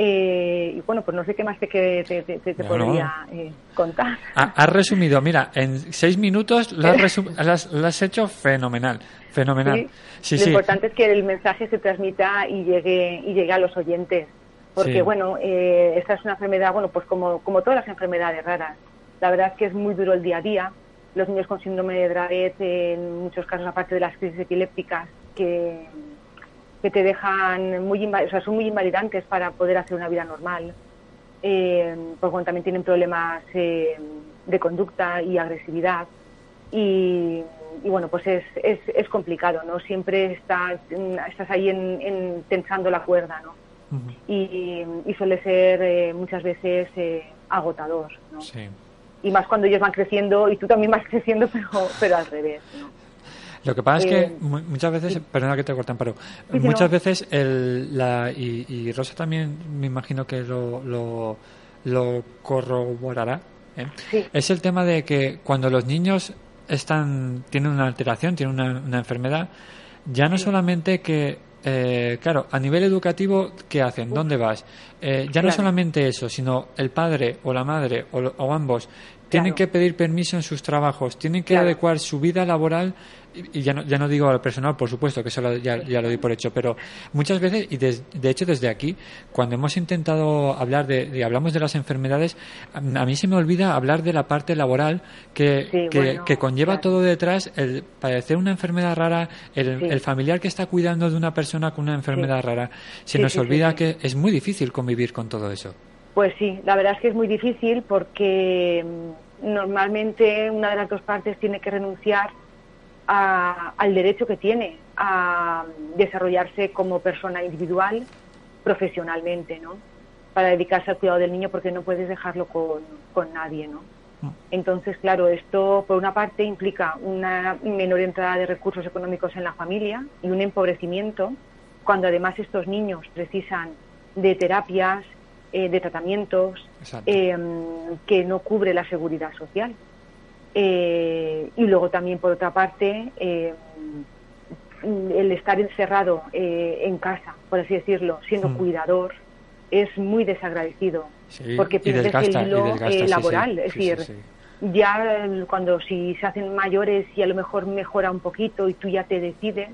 Eh, y bueno, pues no sé qué más te, te, te- te- No, podría eh, contar. Ha- Has resumido, mira, en seis minutos lo has, hecho fenomenal, fenomenal. Sí, Lo sí. importante es que el mensaje se transmita y llegue y llegue a los oyentes, porque bueno, eh, esta es una enfermedad, bueno, pues como como todas las enfermedades raras, la verdad es que es muy duro el día a día. Los niños con síndrome de Dravet, en muchos casos, aparte de las crisis epilépticas, que que te dejan muy o sea, son muy invalidantes para poder hacer una vida normal. Eh, porque bueno, también tienen problemas eh, de conducta y agresividad. Y, y bueno, pues es, es, es complicado, ¿no? Siempre estás, estás ahí en, en- tensando la cuerda, ¿no? Y suele ser eh, muchas veces eh, agotador, ¿no? Sí. Y más cuando ellos van creciendo y tú también vas creciendo, pero, pero al revés, ¿no? Lo que pasa es Eh, que mu- muchas veces, perdona que te cortan, pero Sí, muchas no. veces el, la, y, y Rosa también me imagino que lo, lo, lo corroborará, ¿eh? Sí. es el tema de que cuando los niños están tienen una alteración, tienen una, una enfermedad, ya no solamente que, eh, claro, a nivel educativo, ¿qué hacen? ¿Dónde vas? Eh, ya no solamente eso, sino el padre o la madre o, o ambos tienen Claro. que pedir permiso en sus trabajos, tienen que Claro. adecuar su vida laboral y ya no, ya no digo al personal, por supuesto, que eso lo- ya, ya lo doy por hecho, pero muchas veces, y de hecho desde aquí, cuando hemos intentado hablar de, de- hablamos de las enfermedades, a mí se me olvida hablar de la parte laboral que, Sí, que, bueno, que conlleva claro. todo detrás, el padecer una enfermedad rara, el, Sí. el familiar que está cuidando de una persona con una enfermedad rara. Se nos olvida que es muy difícil convivir con todo eso. Pues sí, la verdad es que es muy difícil porque mm, normalmente una de las dos partes tiene que renunciar a- al derecho que tiene a desarrollarse como persona individual profesionalmente, ¿no? Para dedicarse al cuidado del niño porque no puedes dejarlo con, con nadie, ¿no? Entonces, claro, esto por una parte implica una menor entrada de recursos económicos en la familia y un empobrecimiento, cuando además estos niños precisan de terapias, eh, de tratamientos, eh, que no cubre la seguridad social. Eh, y luego también, por otra parte, eh, el estar encerrado eh, en casa, por así decirlo, siendo Mm. cuidador, es muy desagradecido. Sí, porque pierdes desgasta, el hilo desgasta, eh, sí, sí. laboral. Es decir, ya cuando si se hacen mayores y a lo mejor mejora un poquito y tú ya te decides,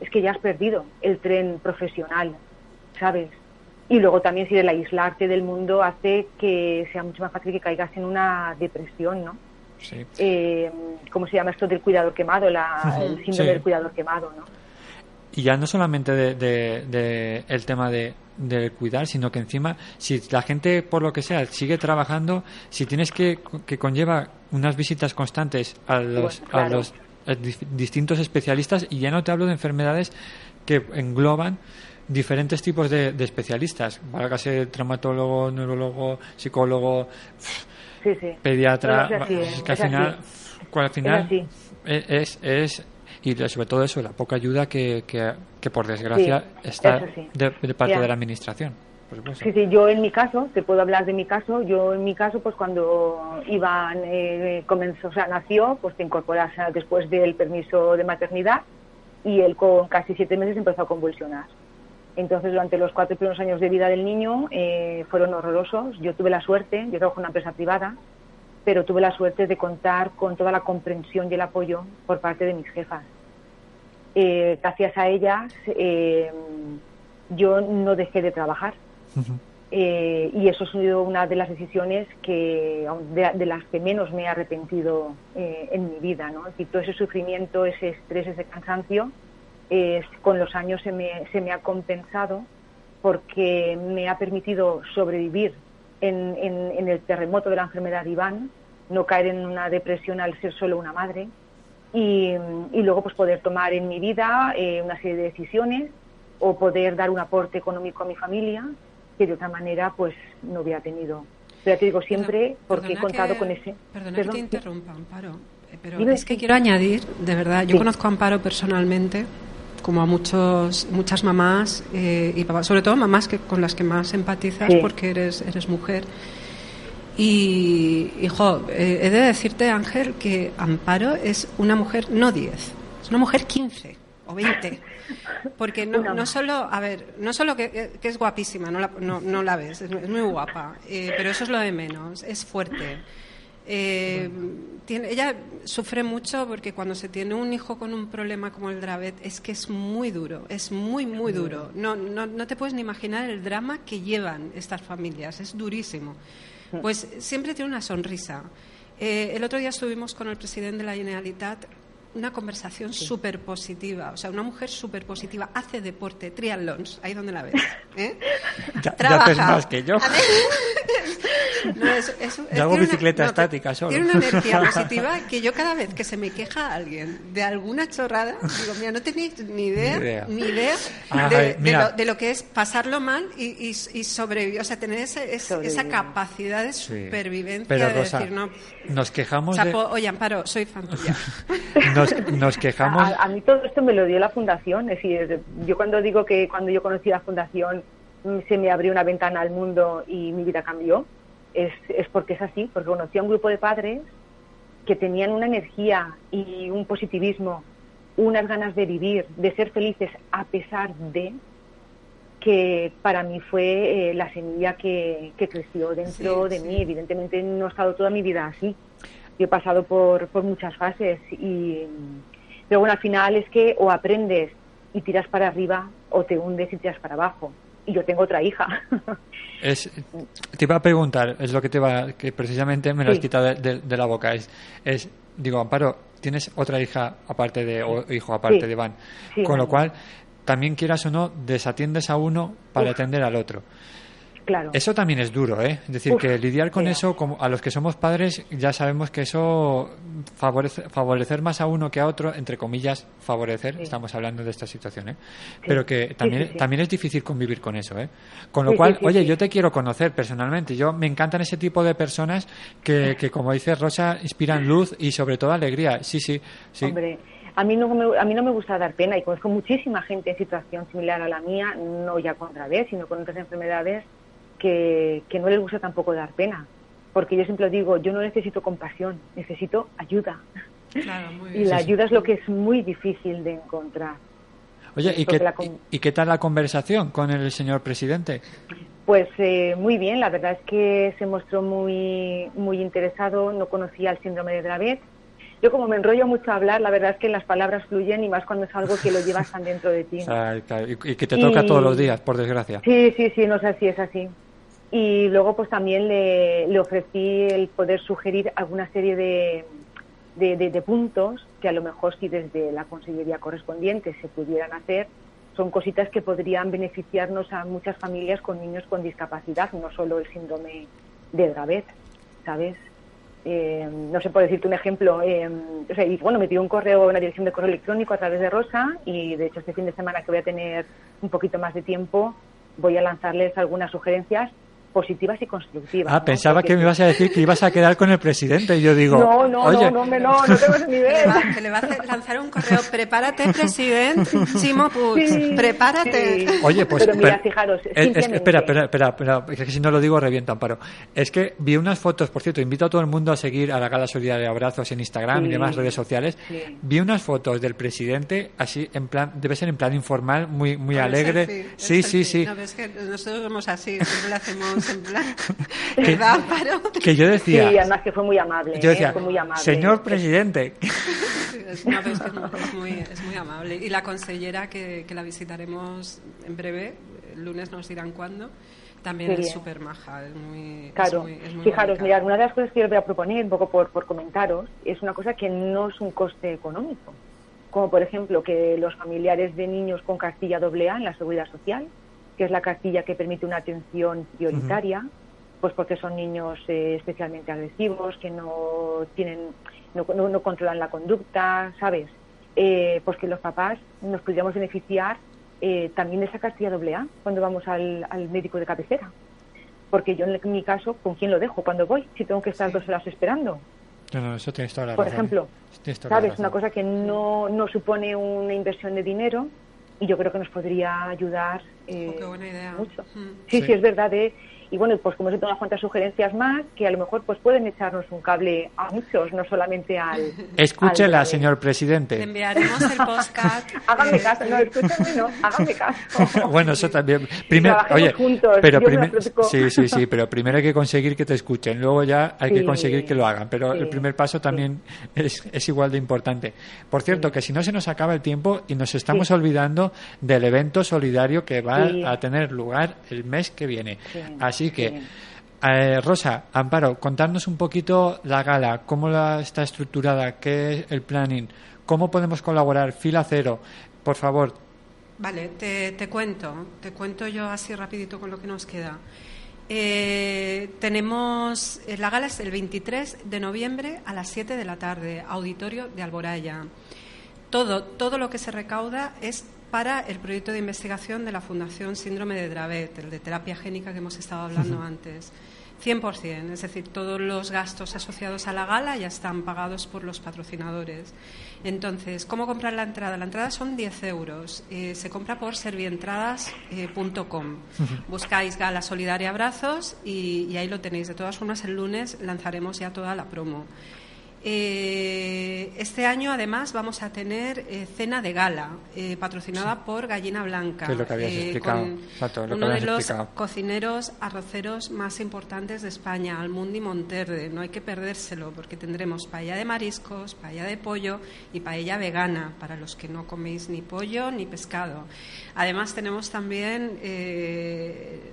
es que ya has perdido el tren profesional, ¿sabes? Y luego también si el aislarte del mundo hace que sea mucho más fácil que caigas en una depresión, ¿no? Sí. Eh, ¿Cómo se llama esto del cuidador quemado? La, el síndrome Sí. del cuidador quemado, ¿no? Y ya no solamente de, de- de el tema de, de cuidar, sino que encima, si la gente, por lo que sea, sigue trabajando, si tienes que, que conlleva unas visitas constantes a los, claro. a los eh, distintos especialistas, y ya no te hablo de enfermedades que engloban diferentes tipos de, de especialistas, válgase traumatólogo, neurólogo, psicólogo, Sí, sí. pediatra, No, es así, va- es que al final, cual al final así. es, es y sobre todo eso, la poca ayuda que, que, que por desgracia Sí, está de, de parte de la administración. Sí, sí, yo en mi caso, te puedo hablar de mi caso, yo en mi caso, pues cuando Iván eh, comenzó, o sea, nació, pues te incorporas a- después del permiso de maternidad y él con casi siete meses empezó a convulsionar. Entonces, durante los cuatro primeros años de vida del niño eh, fueron horrorosos. Yo tuve la suerte, yo trabajo en una empresa privada, pero tuve la suerte de contar con toda la comprensión y el apoyo por parte de mis jefas. Eh, gracias a ellas, eh, yo no dejé de trabajar. Eh, y eso ha sido una de las decisiones que de, de las que menos me he arrepentido eh, en mi vida no todo ese sufrimiento ese estrés ese cansancio eh, con los años se me, se me ha compensado porque me ha permitido sobrevivir en, en- en el terremoto de la enfermedad de Iván no caer en una depresión al ser solo una madre y, y luego pues poder tomar en mi vida eh, una serie de decisiones o poder dar un aporte económico a mi familia que de otra manera pues no hubiera tenido. Pero ya te digo siempre porque he contado que- con ese. Perdona Perdón, que te interrumpa, Amparo. eh, Pero Dime. es que quiero añadir, de verdad, yo Sí. conozco a Amparo personalmente, como a muchos, muchas mamás eh, y papás, sobre todo mamás que, con las que más empatizas Sí. porque eres, eres mujer. Y, hijo, eh, he de decirte, Ángel, que Amparo es una mujer no 10, es una mujer 15 o 20. Porque no, no solo, a ver, no solo que, que es guapísima, no la, no, no la ves, es, es muy guapa, eh, pero eso es lo de menos, es fuerte. Eh, tiene, ella sufre mucho porque cuando se tiene un hijo con un problema como el Dravet es que es muy duro, es muy, muy duro. No, no, no te puedes ni imaginar el drama que llevan estas familias, es durísimo. Pues siempre tiene una sonrisa. Eh, el otro día estuvimos con el presidente de la Generalitat una conversación súper positiva, o sea, una mujer súper positiva, hace deporte, triatlons, ahí donde la ves. ¿eh? Ya- ya Trabaja. haces más que yo. No, es- es- es- Yo hago tiene una- bicicleta no, estática solo. Tiene una energía positiva que yo cada vez que se me queja alguien de alguna chorrada, digo, mira, no tenéis ni idea, Ni idea. ni idea Ay, de, lo, de lo que es pasarlo mal y, y, y sobrevivir, o sea, tener ese- ese- esa capacidad de Sí. supervivencia Pero, de Rosa, decir, no, nos quejamos de... oye, Amparo, soy fan tuya. Nos, nos quejamos... A, a mí todo esto me lo dio la fundación. Es decir, yo cuando digo que cuando yo conocí la fundación mm, se me abrió una ventana al mundo y mi vida cambió, es, es porque es así, porque conocí a un grupo de padres que tenían una energía y un positivismo, unas ganas de vivir, de ser felices a pesar de que para mí fue eh, la semilla que, que creció dentro Sí, de sí. mí. Evidentemente no he estado toda mi vida así. Yo he pasado por, por muchas fases y pero bueno, al final es que o aprendes y tiras para arriba o te hundes y tiras para abajo. Y yo tengo otra hija. Es, te iba a preguntar, es lo que te iba, que precisamente me lo has Sí. quitado de, de- de la boca. Es, es, digo, Amparo, tienes otra hija aparte de, o hijo aparte Sí. de Iván. Sí, Con lo cual, también quieras o no, desatiendes a uno para Uf. atender al otro. Claro. Eso también es duro, ¿eh? Es decir, Uf, que lidiar con eso, como a los que somos padres, ya sabemos que eso favorece, favorecer más a uno que a otro, entre comillas, favorecer, Sí. estamos hablando de esta situación, ¿eh? Pero que también, sí, también es difícil convivir con eso, ¿eh? Con lo cual, oye, yo te quiero conocer personalmente. Yo me encantan ese tipo de personas que, que como dice Rosa, inspiran luz y sobre todo alegría. Sí, sí, sí. Hombre, a mí, no me, a mí no me gusta dar pena y conozco muchísima gente en situación similar a la mía, no ya con Dravet, sino con otras enfermedades, que, que no les gusta tampoco dar pena. Porque yo siempre digo, yo no necesito compasión, necesito ayuda. Claro, muy Y la ayuda es lo que es muy difícil de encontrar. Oye, ¿y qué, la con- y- y qué tal la conversación con el señor presidente? Pues eh, muy bien, la verdad es que se mostró muy, muy interesado, no conocía el síndrome de Dravet. Yo como me enrollo mucho a hablar, la verdad es que las palabras fluyen y más cuando es algo que lo llevas tan dentro de ti. Claro, y, y que te Y- toca todos los días, por desgracia. Sí, sí, sí, no sé si es así. Y luego pues también le, le ofrecí el poder sugerir alguna serie de, de, puntos que a lo mejor si desde la consellería correspondiente se pudieran hacer, son cositas que podrían beneficiarnos a muchas familias con niños con discapacidad, no solo el síndrome de Dravet, ¿sabes? Eh, no sé, por decirte un ejemplo, eh, o sea, y bueno, me pidió un correo, una dirección de correo electrónico a través de Rosa y de hecho este fin de semana que voy a tener un poquito más de tiempo voy a lanzarles algunas sugerencias positivas y constructivas. Ah, ¿no? pensaba Porque que me ibas a decir que ibas a quedar con el presidente y yo digo, No, no, oye, no, no, no, no tengo ese nivel. le va, que le va a lanzar un correo. Prepárate, presidente Chimo Puig. Sí, Prepárate. sí. Oye, pues. Pero mira, fijaros, es- simplemente- espera, espera, espera, espera, es que si no lo digo reviento, Amparo. Es que vi unas fotos, por cierto, invito a todo el mundo a seguir a la Gala Solidaria de Abrazos en Instagram y demás redes sociales. sí. Vi unas fotos del presidente, así, en plan, debe ser en plan informal, muy, muy alegre. selfie, sí, sí, selfie. sí. No, pero es que nosotros somos así, siempre lo hacemos en plan. Que- ¿Verdad, Amparo? Que yo Sí, decía, además que fue muy amable. yo ¿eh? decía, Fue muy amable. señor presidente. Es, no, pero es, que es muy, es muy- amable. Y la consellera que, que la visitaremos en breve, el lunes nos dirán cuándo, también Qué es súper maja. Es muy, es Claro, muy- es muy fijaros, mirad, una de las cosas que yo os voy a proponer, un poco por, por comentaros, es una cosa que no es un coste económico. Como por ejemplo que los familiares de niños con cartilla AA en la Seguridad Social, que es la cartilla que permite una atención prioritaria, pues porque son niños eh, especialmente agresivos, que no tienen, no, no- no controlan la conducta, ¿sabes? Eh, pues que los papás nos podríamos beneficiar eh, también de esa cartilla AA cuando vamos al, al médico de cabecera porque yo en mi caso, ¿con quién lo dejo cuando voy? Si tengo que estar dos horas esperando. No, no, eso tienes toda la Por razón. ejemplo, Tienes toda la ¿sabes? razón. Una cosa que no, no supone una inversión de dinero y yo creo que nos podría ayudar eh, Oh, qué buena idea. mucho. Mm. Sí, Sí. sí, es verdad. ¿eh? Y bueno, pues como hecho unas cuantas sugerencias más, que a lo mejor pues pueden echarnos un cable a muchos, no solamente al... Escúchela, al- señor Te presidente. enviaremos el podcast. Háganme caso, no, escúchame, no, háganme caso. bueno, eso también. Primero, oye, juntos, pero yo me primer- ofrezco. sí, sí, sí, pero primero hay que conseguir que te escuchen, luego ya hay que conseguir que lo hagan, pero el primer paso también es, es igual de importante. Por cierto, que si no se nos acaba el tiempo y nos estamos Sí. olvidando del evento solidario que va Sí. a tener lugar el mes que viene. Sí, Así que sí. eh, Rosa, Amparo, contarnos un poquito la gala, cómo la está estructurada, qué es el planning, cómo podemos colaborar, fila cero. Por favor, Vale, te, te cuento, te cuento yo así rapidito con lo que nos queda. Eh, tenemos, eh, la gala es el 23 de noviembre a las 7 de la tarde, auditorio de Alboraya. Todo, todo lo que se recauda es para el proyecto de investigación de la Fundación Síndrome de Dravet, el de terapia génica que hemos estado hablando antes. 100%, es decir, todos los gastos asociados a la gala ya están pagados por los patrocinadores. Entonces, ¿cómo comprar la entrada? La entrada son 10 euros. Eh, se compra por servientradas.com. Buscáis Gala Solidaria Abrazos y, y ahí lo tenéis. De todas formas, el lunes lanzaremos ya toda la promo. Eh, este año, además, vamos a tener eh, cena de gala, eh, patrocinada por Gallina Blanca. Que es lo que habías explicado. con Exacto, lo que uno de los explicado. cocineros arroceros más importantes de España, Almundi Monterde. No hay que perdérselo porque tendremos paella de mariscos, paella de pollo y paella vegana para los que no coméis ni pollo ni pescado. Además tenemos también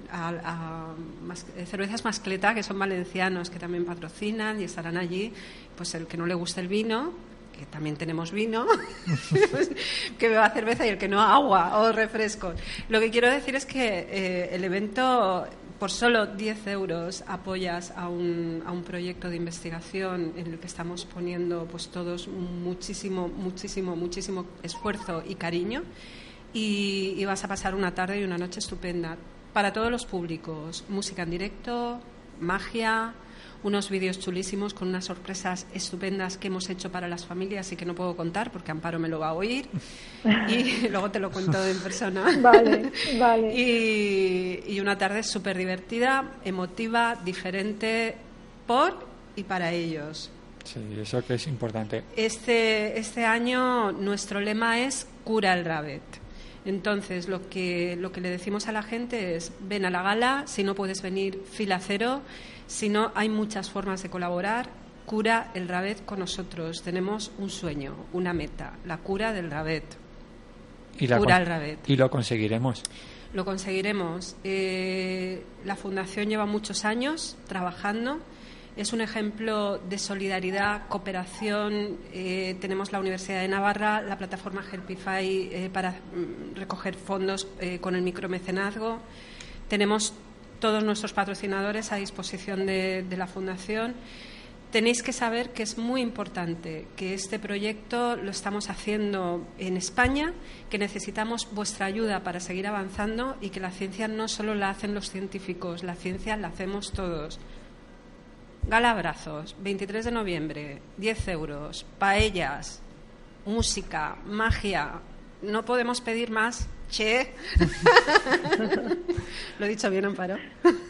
a- a mas- cervezas Mascleta que son valencianos que también patrocinan y estarán allí. Pues el que no le guste el vino, que también tenemos vino, que beba cerveza y el que no agua o refrescos. Lo que quiero decir es que eh, el evento, por solo 10 euros, apoyas a un, a un proyecto de investigación en el que estamos poniendo pues todos muchísimo, muchísimo, muchísimo esfuerzo y cariño y, y vas a pasar una tarde y una noche estupenda para todos los públicos. Música en directo, magia, unos vídeos chulísimos con unas sorpresas estupendas que hemos hecho para las familias y que no puedo contar porque Amparo me lo va a oír y luego te lo cuento en persona. Vale, vale. Y, y una tarde súper divertida, emotiva, diferente por y para ellos. sí, eso que es importante. Este, este año nuestro lema es cura el rabet. Entonces, lo que, lo que le decimos a la gente es, ven a la gala, si no puedes venir, fila cero, si no, hay muchas formas de colaborar, cura el rabet con nosotros. Tenemos un sueño, una meta, la cura del rabet. Y, la Cura el rabet. y lo conseguiremos. Lo conseguiremos. Eh, la Fundación lleva muchos años trabajando. Es un ejemplo de solidaridad, cooperación. Eh, tenemos la Universidad de Navarra, la plataforma Helpify eh, para mm, recoger fondos con el micromecenazgo. Tenemos todos nuestros patrocinadores a disposición de, la Fundación. Tenéis que saber que es muy importante que este proyecto lo estamos haciendo en España, que necesitamos vuestra ayuda para seguir avanzando y que la ciencia no solo la hacen los científicos, la ciencia la hacemos todos. Gala Abrazos, 23 de noviembre, 10 euros, paellas, música, magia. No podemos pedir más. Che. Lo he dicho bien, Amparo.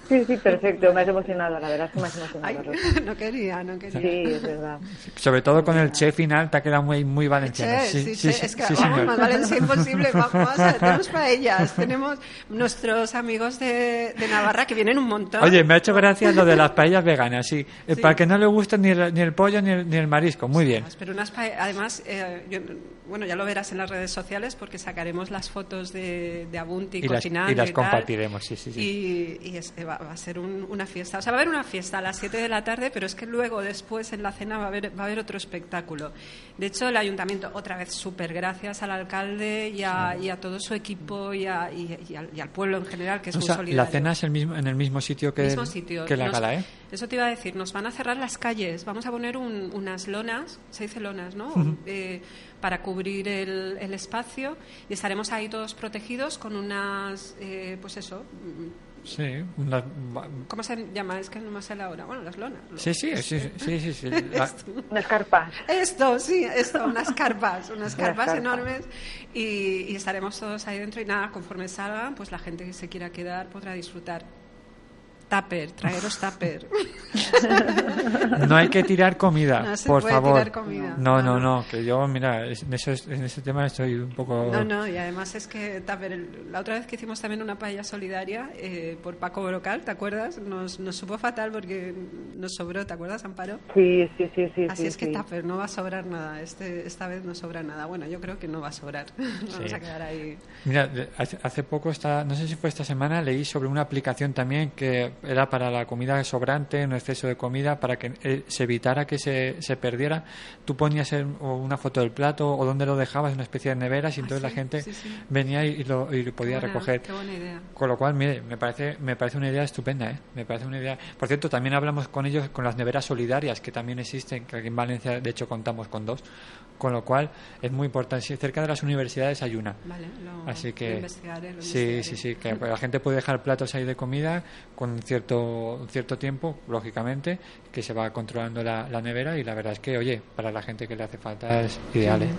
Sí, sí, perfecto. Me has emocionado, la verdad es que me has Ay, emocionado. No quería, no quería. Sí, es verdad. Sobre todo con el che final te ha quedado muy, muy valenciano. Che, sí, sí, che, sí, es que vamos, señor. más Valencia imposible. Vamos, a tenemos paellas, tenemos nuestros amigos de, de Navarra que vienen un montón. Oye, me ha hecho gracia lo de las paellas veganas, sí. Eh, Para que no le guste ni el, ni el pollo ni el, ni el marisco. Muy bien. Pero unas además, eh, yo- bueno, ya lo verás en las redes sociales porque sacaremos las fotos de, de Abunti Y las, cocinando y las tal. compartiremos, sí, sí, sí. Y, y es- va, va a ser un- una fiesta. O sea, va a haber una fiesta a las 7 de la tarde, pero es que luego, después, en la cena, va a haber, va a haber otro espectáculo. De hecho, el ayuntamiento, otra vez, súper gracias al alcalde y a, y a todo su equipo y, a- y- y al, y al pueblo en general, que es O muy sea, solidario. la cena es el mismo, en el mismo sitio que, Mismo sitio. que la Nos- gala, ¿eh? Eso te iba a decir, nos van a cerrar las calles, vamos a poner un- unas lonas, se dice lonas, ¿no? Eh, para cubrir el, el espacio y estaremos ahí todos protegidos con unas, eh, pues eso, Sí, una- ¿cómo se llama? Es que no me sé la hora. Bueno, las lonas. sí, sí, sí, sí, sí, sí. La- Unas carpas. Esto, sí, esto, unas carpas, unas carpas carpas. enormes y, y estaremos todos ahí dentro y nada, conforme salgan, pues la gente que se quiera quedar podrá disfrutar. Tupper, traeros tupper. no hay que tirar comida, No se por puede favor. tirar comida. No, no, No. que yo, mira, en, eso, es- en ese tema estoy un poco... No, no, y además es que tupper, la otra vez que hicimos también una paella solidaria eh, por Paco Brocal, ¿te acuerdas? Nos, nos supo fatal porque nos sobró, ¿te acuerdas, Amparo? Sí, sí, sí, sí. Así sí, es que sí. tupper, no va a sobrar nada. Este, esta vez no sobra nada. Bueno, yo creo que no va a sobrar. Vamos Sí. a quedar ahí. Mira, de- hace, hace poco, esta, no sé si fue esta semana, leí sobre una aplicación también que era para la comida sobrante, un exceso de comida, para que eh, se evitara que se, se perdiera. Tú ponías el- una foto del plato o donde lo dejabas, una especie de neveras, y Ah, entonces la sí, gente sí, sí. venía y lo, y lo podía Qué buena- recoger. Qué buena idea. Con lo cual, mire, me parece, me parece una idea estupenda, ¿eh? Me parece una idea. Por cierto, también hablamos con ellos con las neveras solidarias que también existen, que aquí en Valencia, de hecho, contamos con dos. Con lo cual, es muy importante. Cerca de las universidades hay una. Vale, lo, Así lo que investigaré, lo sí, investigaré. sí, sí, que la gente puede dejar platos ahí de comida con cierto cierto tiempo, lógicamente, que se va controlando la, la nevera y la verdad es que, oye, para la gente que le hace falta es ideal, ¿eh?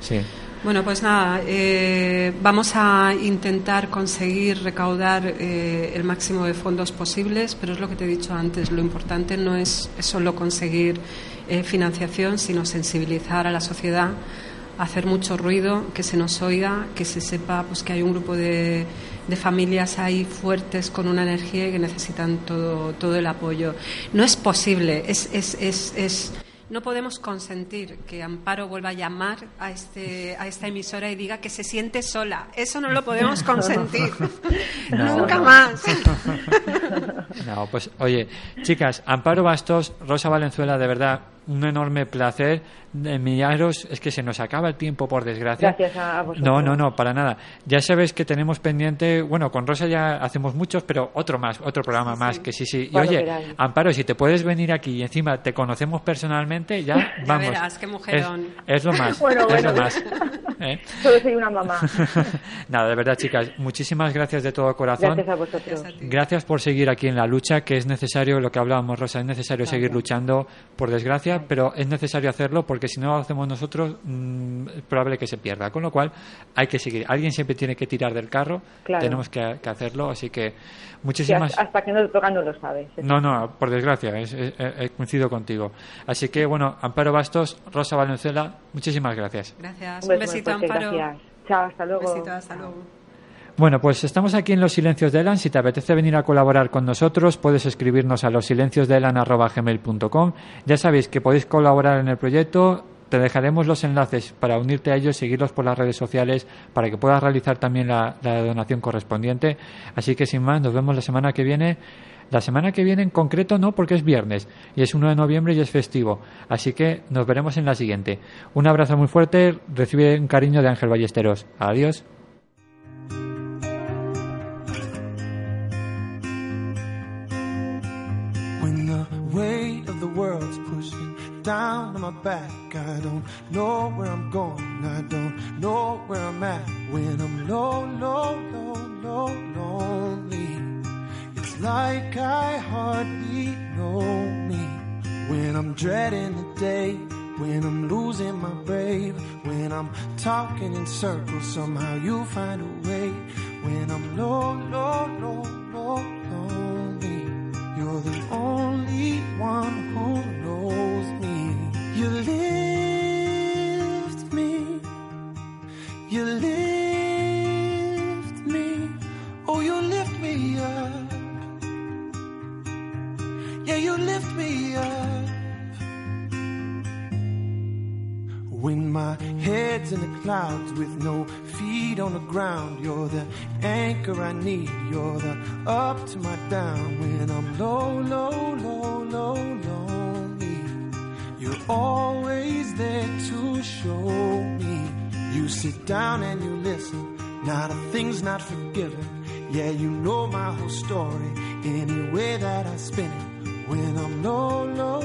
Sí. Bueno, pues nada, eh, vamos a intentar conseguir recaudar eh, el máximo de fondos posibles, pero es lo que te he dicho antes, lo importante no es solo conseguir eh, financiación, sino sensibilizar a la sociedad, hacer mucho ruido, que se nos oiga, que se sepa pues, que hay un grupo de, de familias ahí fuertes con una energía y que necesitan todo, todo el apoyo. No es posible, es, es, es, es no podemos consentir que Amparo vuelva a llamar a, este, a esta emisora y diga que se siente sola. Eso no lo podemos consentir. No, Nunca no. más. No, pues oye, chicas, Amparo Bastos, Rosa Valenzuela, de verdad, un enorme placer. Enviaros, es que se nos acaba el tiempo, por desgracia. Gracias a vosotros. No, no, no, para nada. Ya sabéis que tenemos pendiente, bueno, con Rosa ya hacemos muchos, pero otro más, otro programa más, que sí, sí. Y Cuando oye. Amparo, si te puedes venir aquí y encima te conocemos personalmente, ya Ya vamos. verás, qué mujerón. Es, es lo más, Bueno, es bueno. lo más. ¿eh? Solo soy una mamá. Nada, de verdad, chicas, muchísimas gracias de todo corazón. Gracias a vosotros. Gracias. Gracias por seguir aquí en la lucha, que es necesario, lo que hablábamos, Rosa, es necesario seguir luchando, por desgracia, pero es necesario hacerlo porque si no lo hacemos nosotros, mm, es probable que se pierda. Con lo cual, hay que seguir. Alguien siempre tiene que tirar del carro, Claro. tenemos que, que hacerlo, así que Sí, muchísimas. hasta, hasta que no te toca no lo sabes. No, no, por desgracia, es- es- es- coincido contigo. Así que, bueno, Amparo Bastos, Rosa Valenzuela, muchísimas gracias. Gracias. Un muy besito, fuerte, Amparo. Gracias. Chao, hasta luego. besito, hasta luego. Bueno, pues estamos aquí en Los Silencios de Elan. Si te apetece venir a colaborar con nosotros, puedes escribirnos a losilenciosdeelan.gmail.com. Ya sabéis que podéis colaborar en el proyecto. Te dejaremos los enlaces para unirte a ellos, seguirlos por las redes sociales, para que puedas realizar también la, la donación correspondiente. Así que sin más, nos vemos la semana que viene. La semana que viene en concreto no, porque es viernes y es 1 de noviembre y es festivo. Así que nos veremos en la siguiente. Un abrazo muy fuerte. Recibe un cariño de Ángel Ballesteros. Adiós. Like I hardly know me when I'm dreading the day. When I'm losing my brave, when I'm talking in circles, somehow you find a way. When I'm low, low, low, low, lonely, you're the only one with no feet on the ground, you're the anchor I need. You're the up to my down when I'm low, low, low, low, lonely. You're always there to show me. You sit down and you listen. Not a thing's not forgiven. Yeah, you know my whole story. Any way that I spin it. When I'm low, low,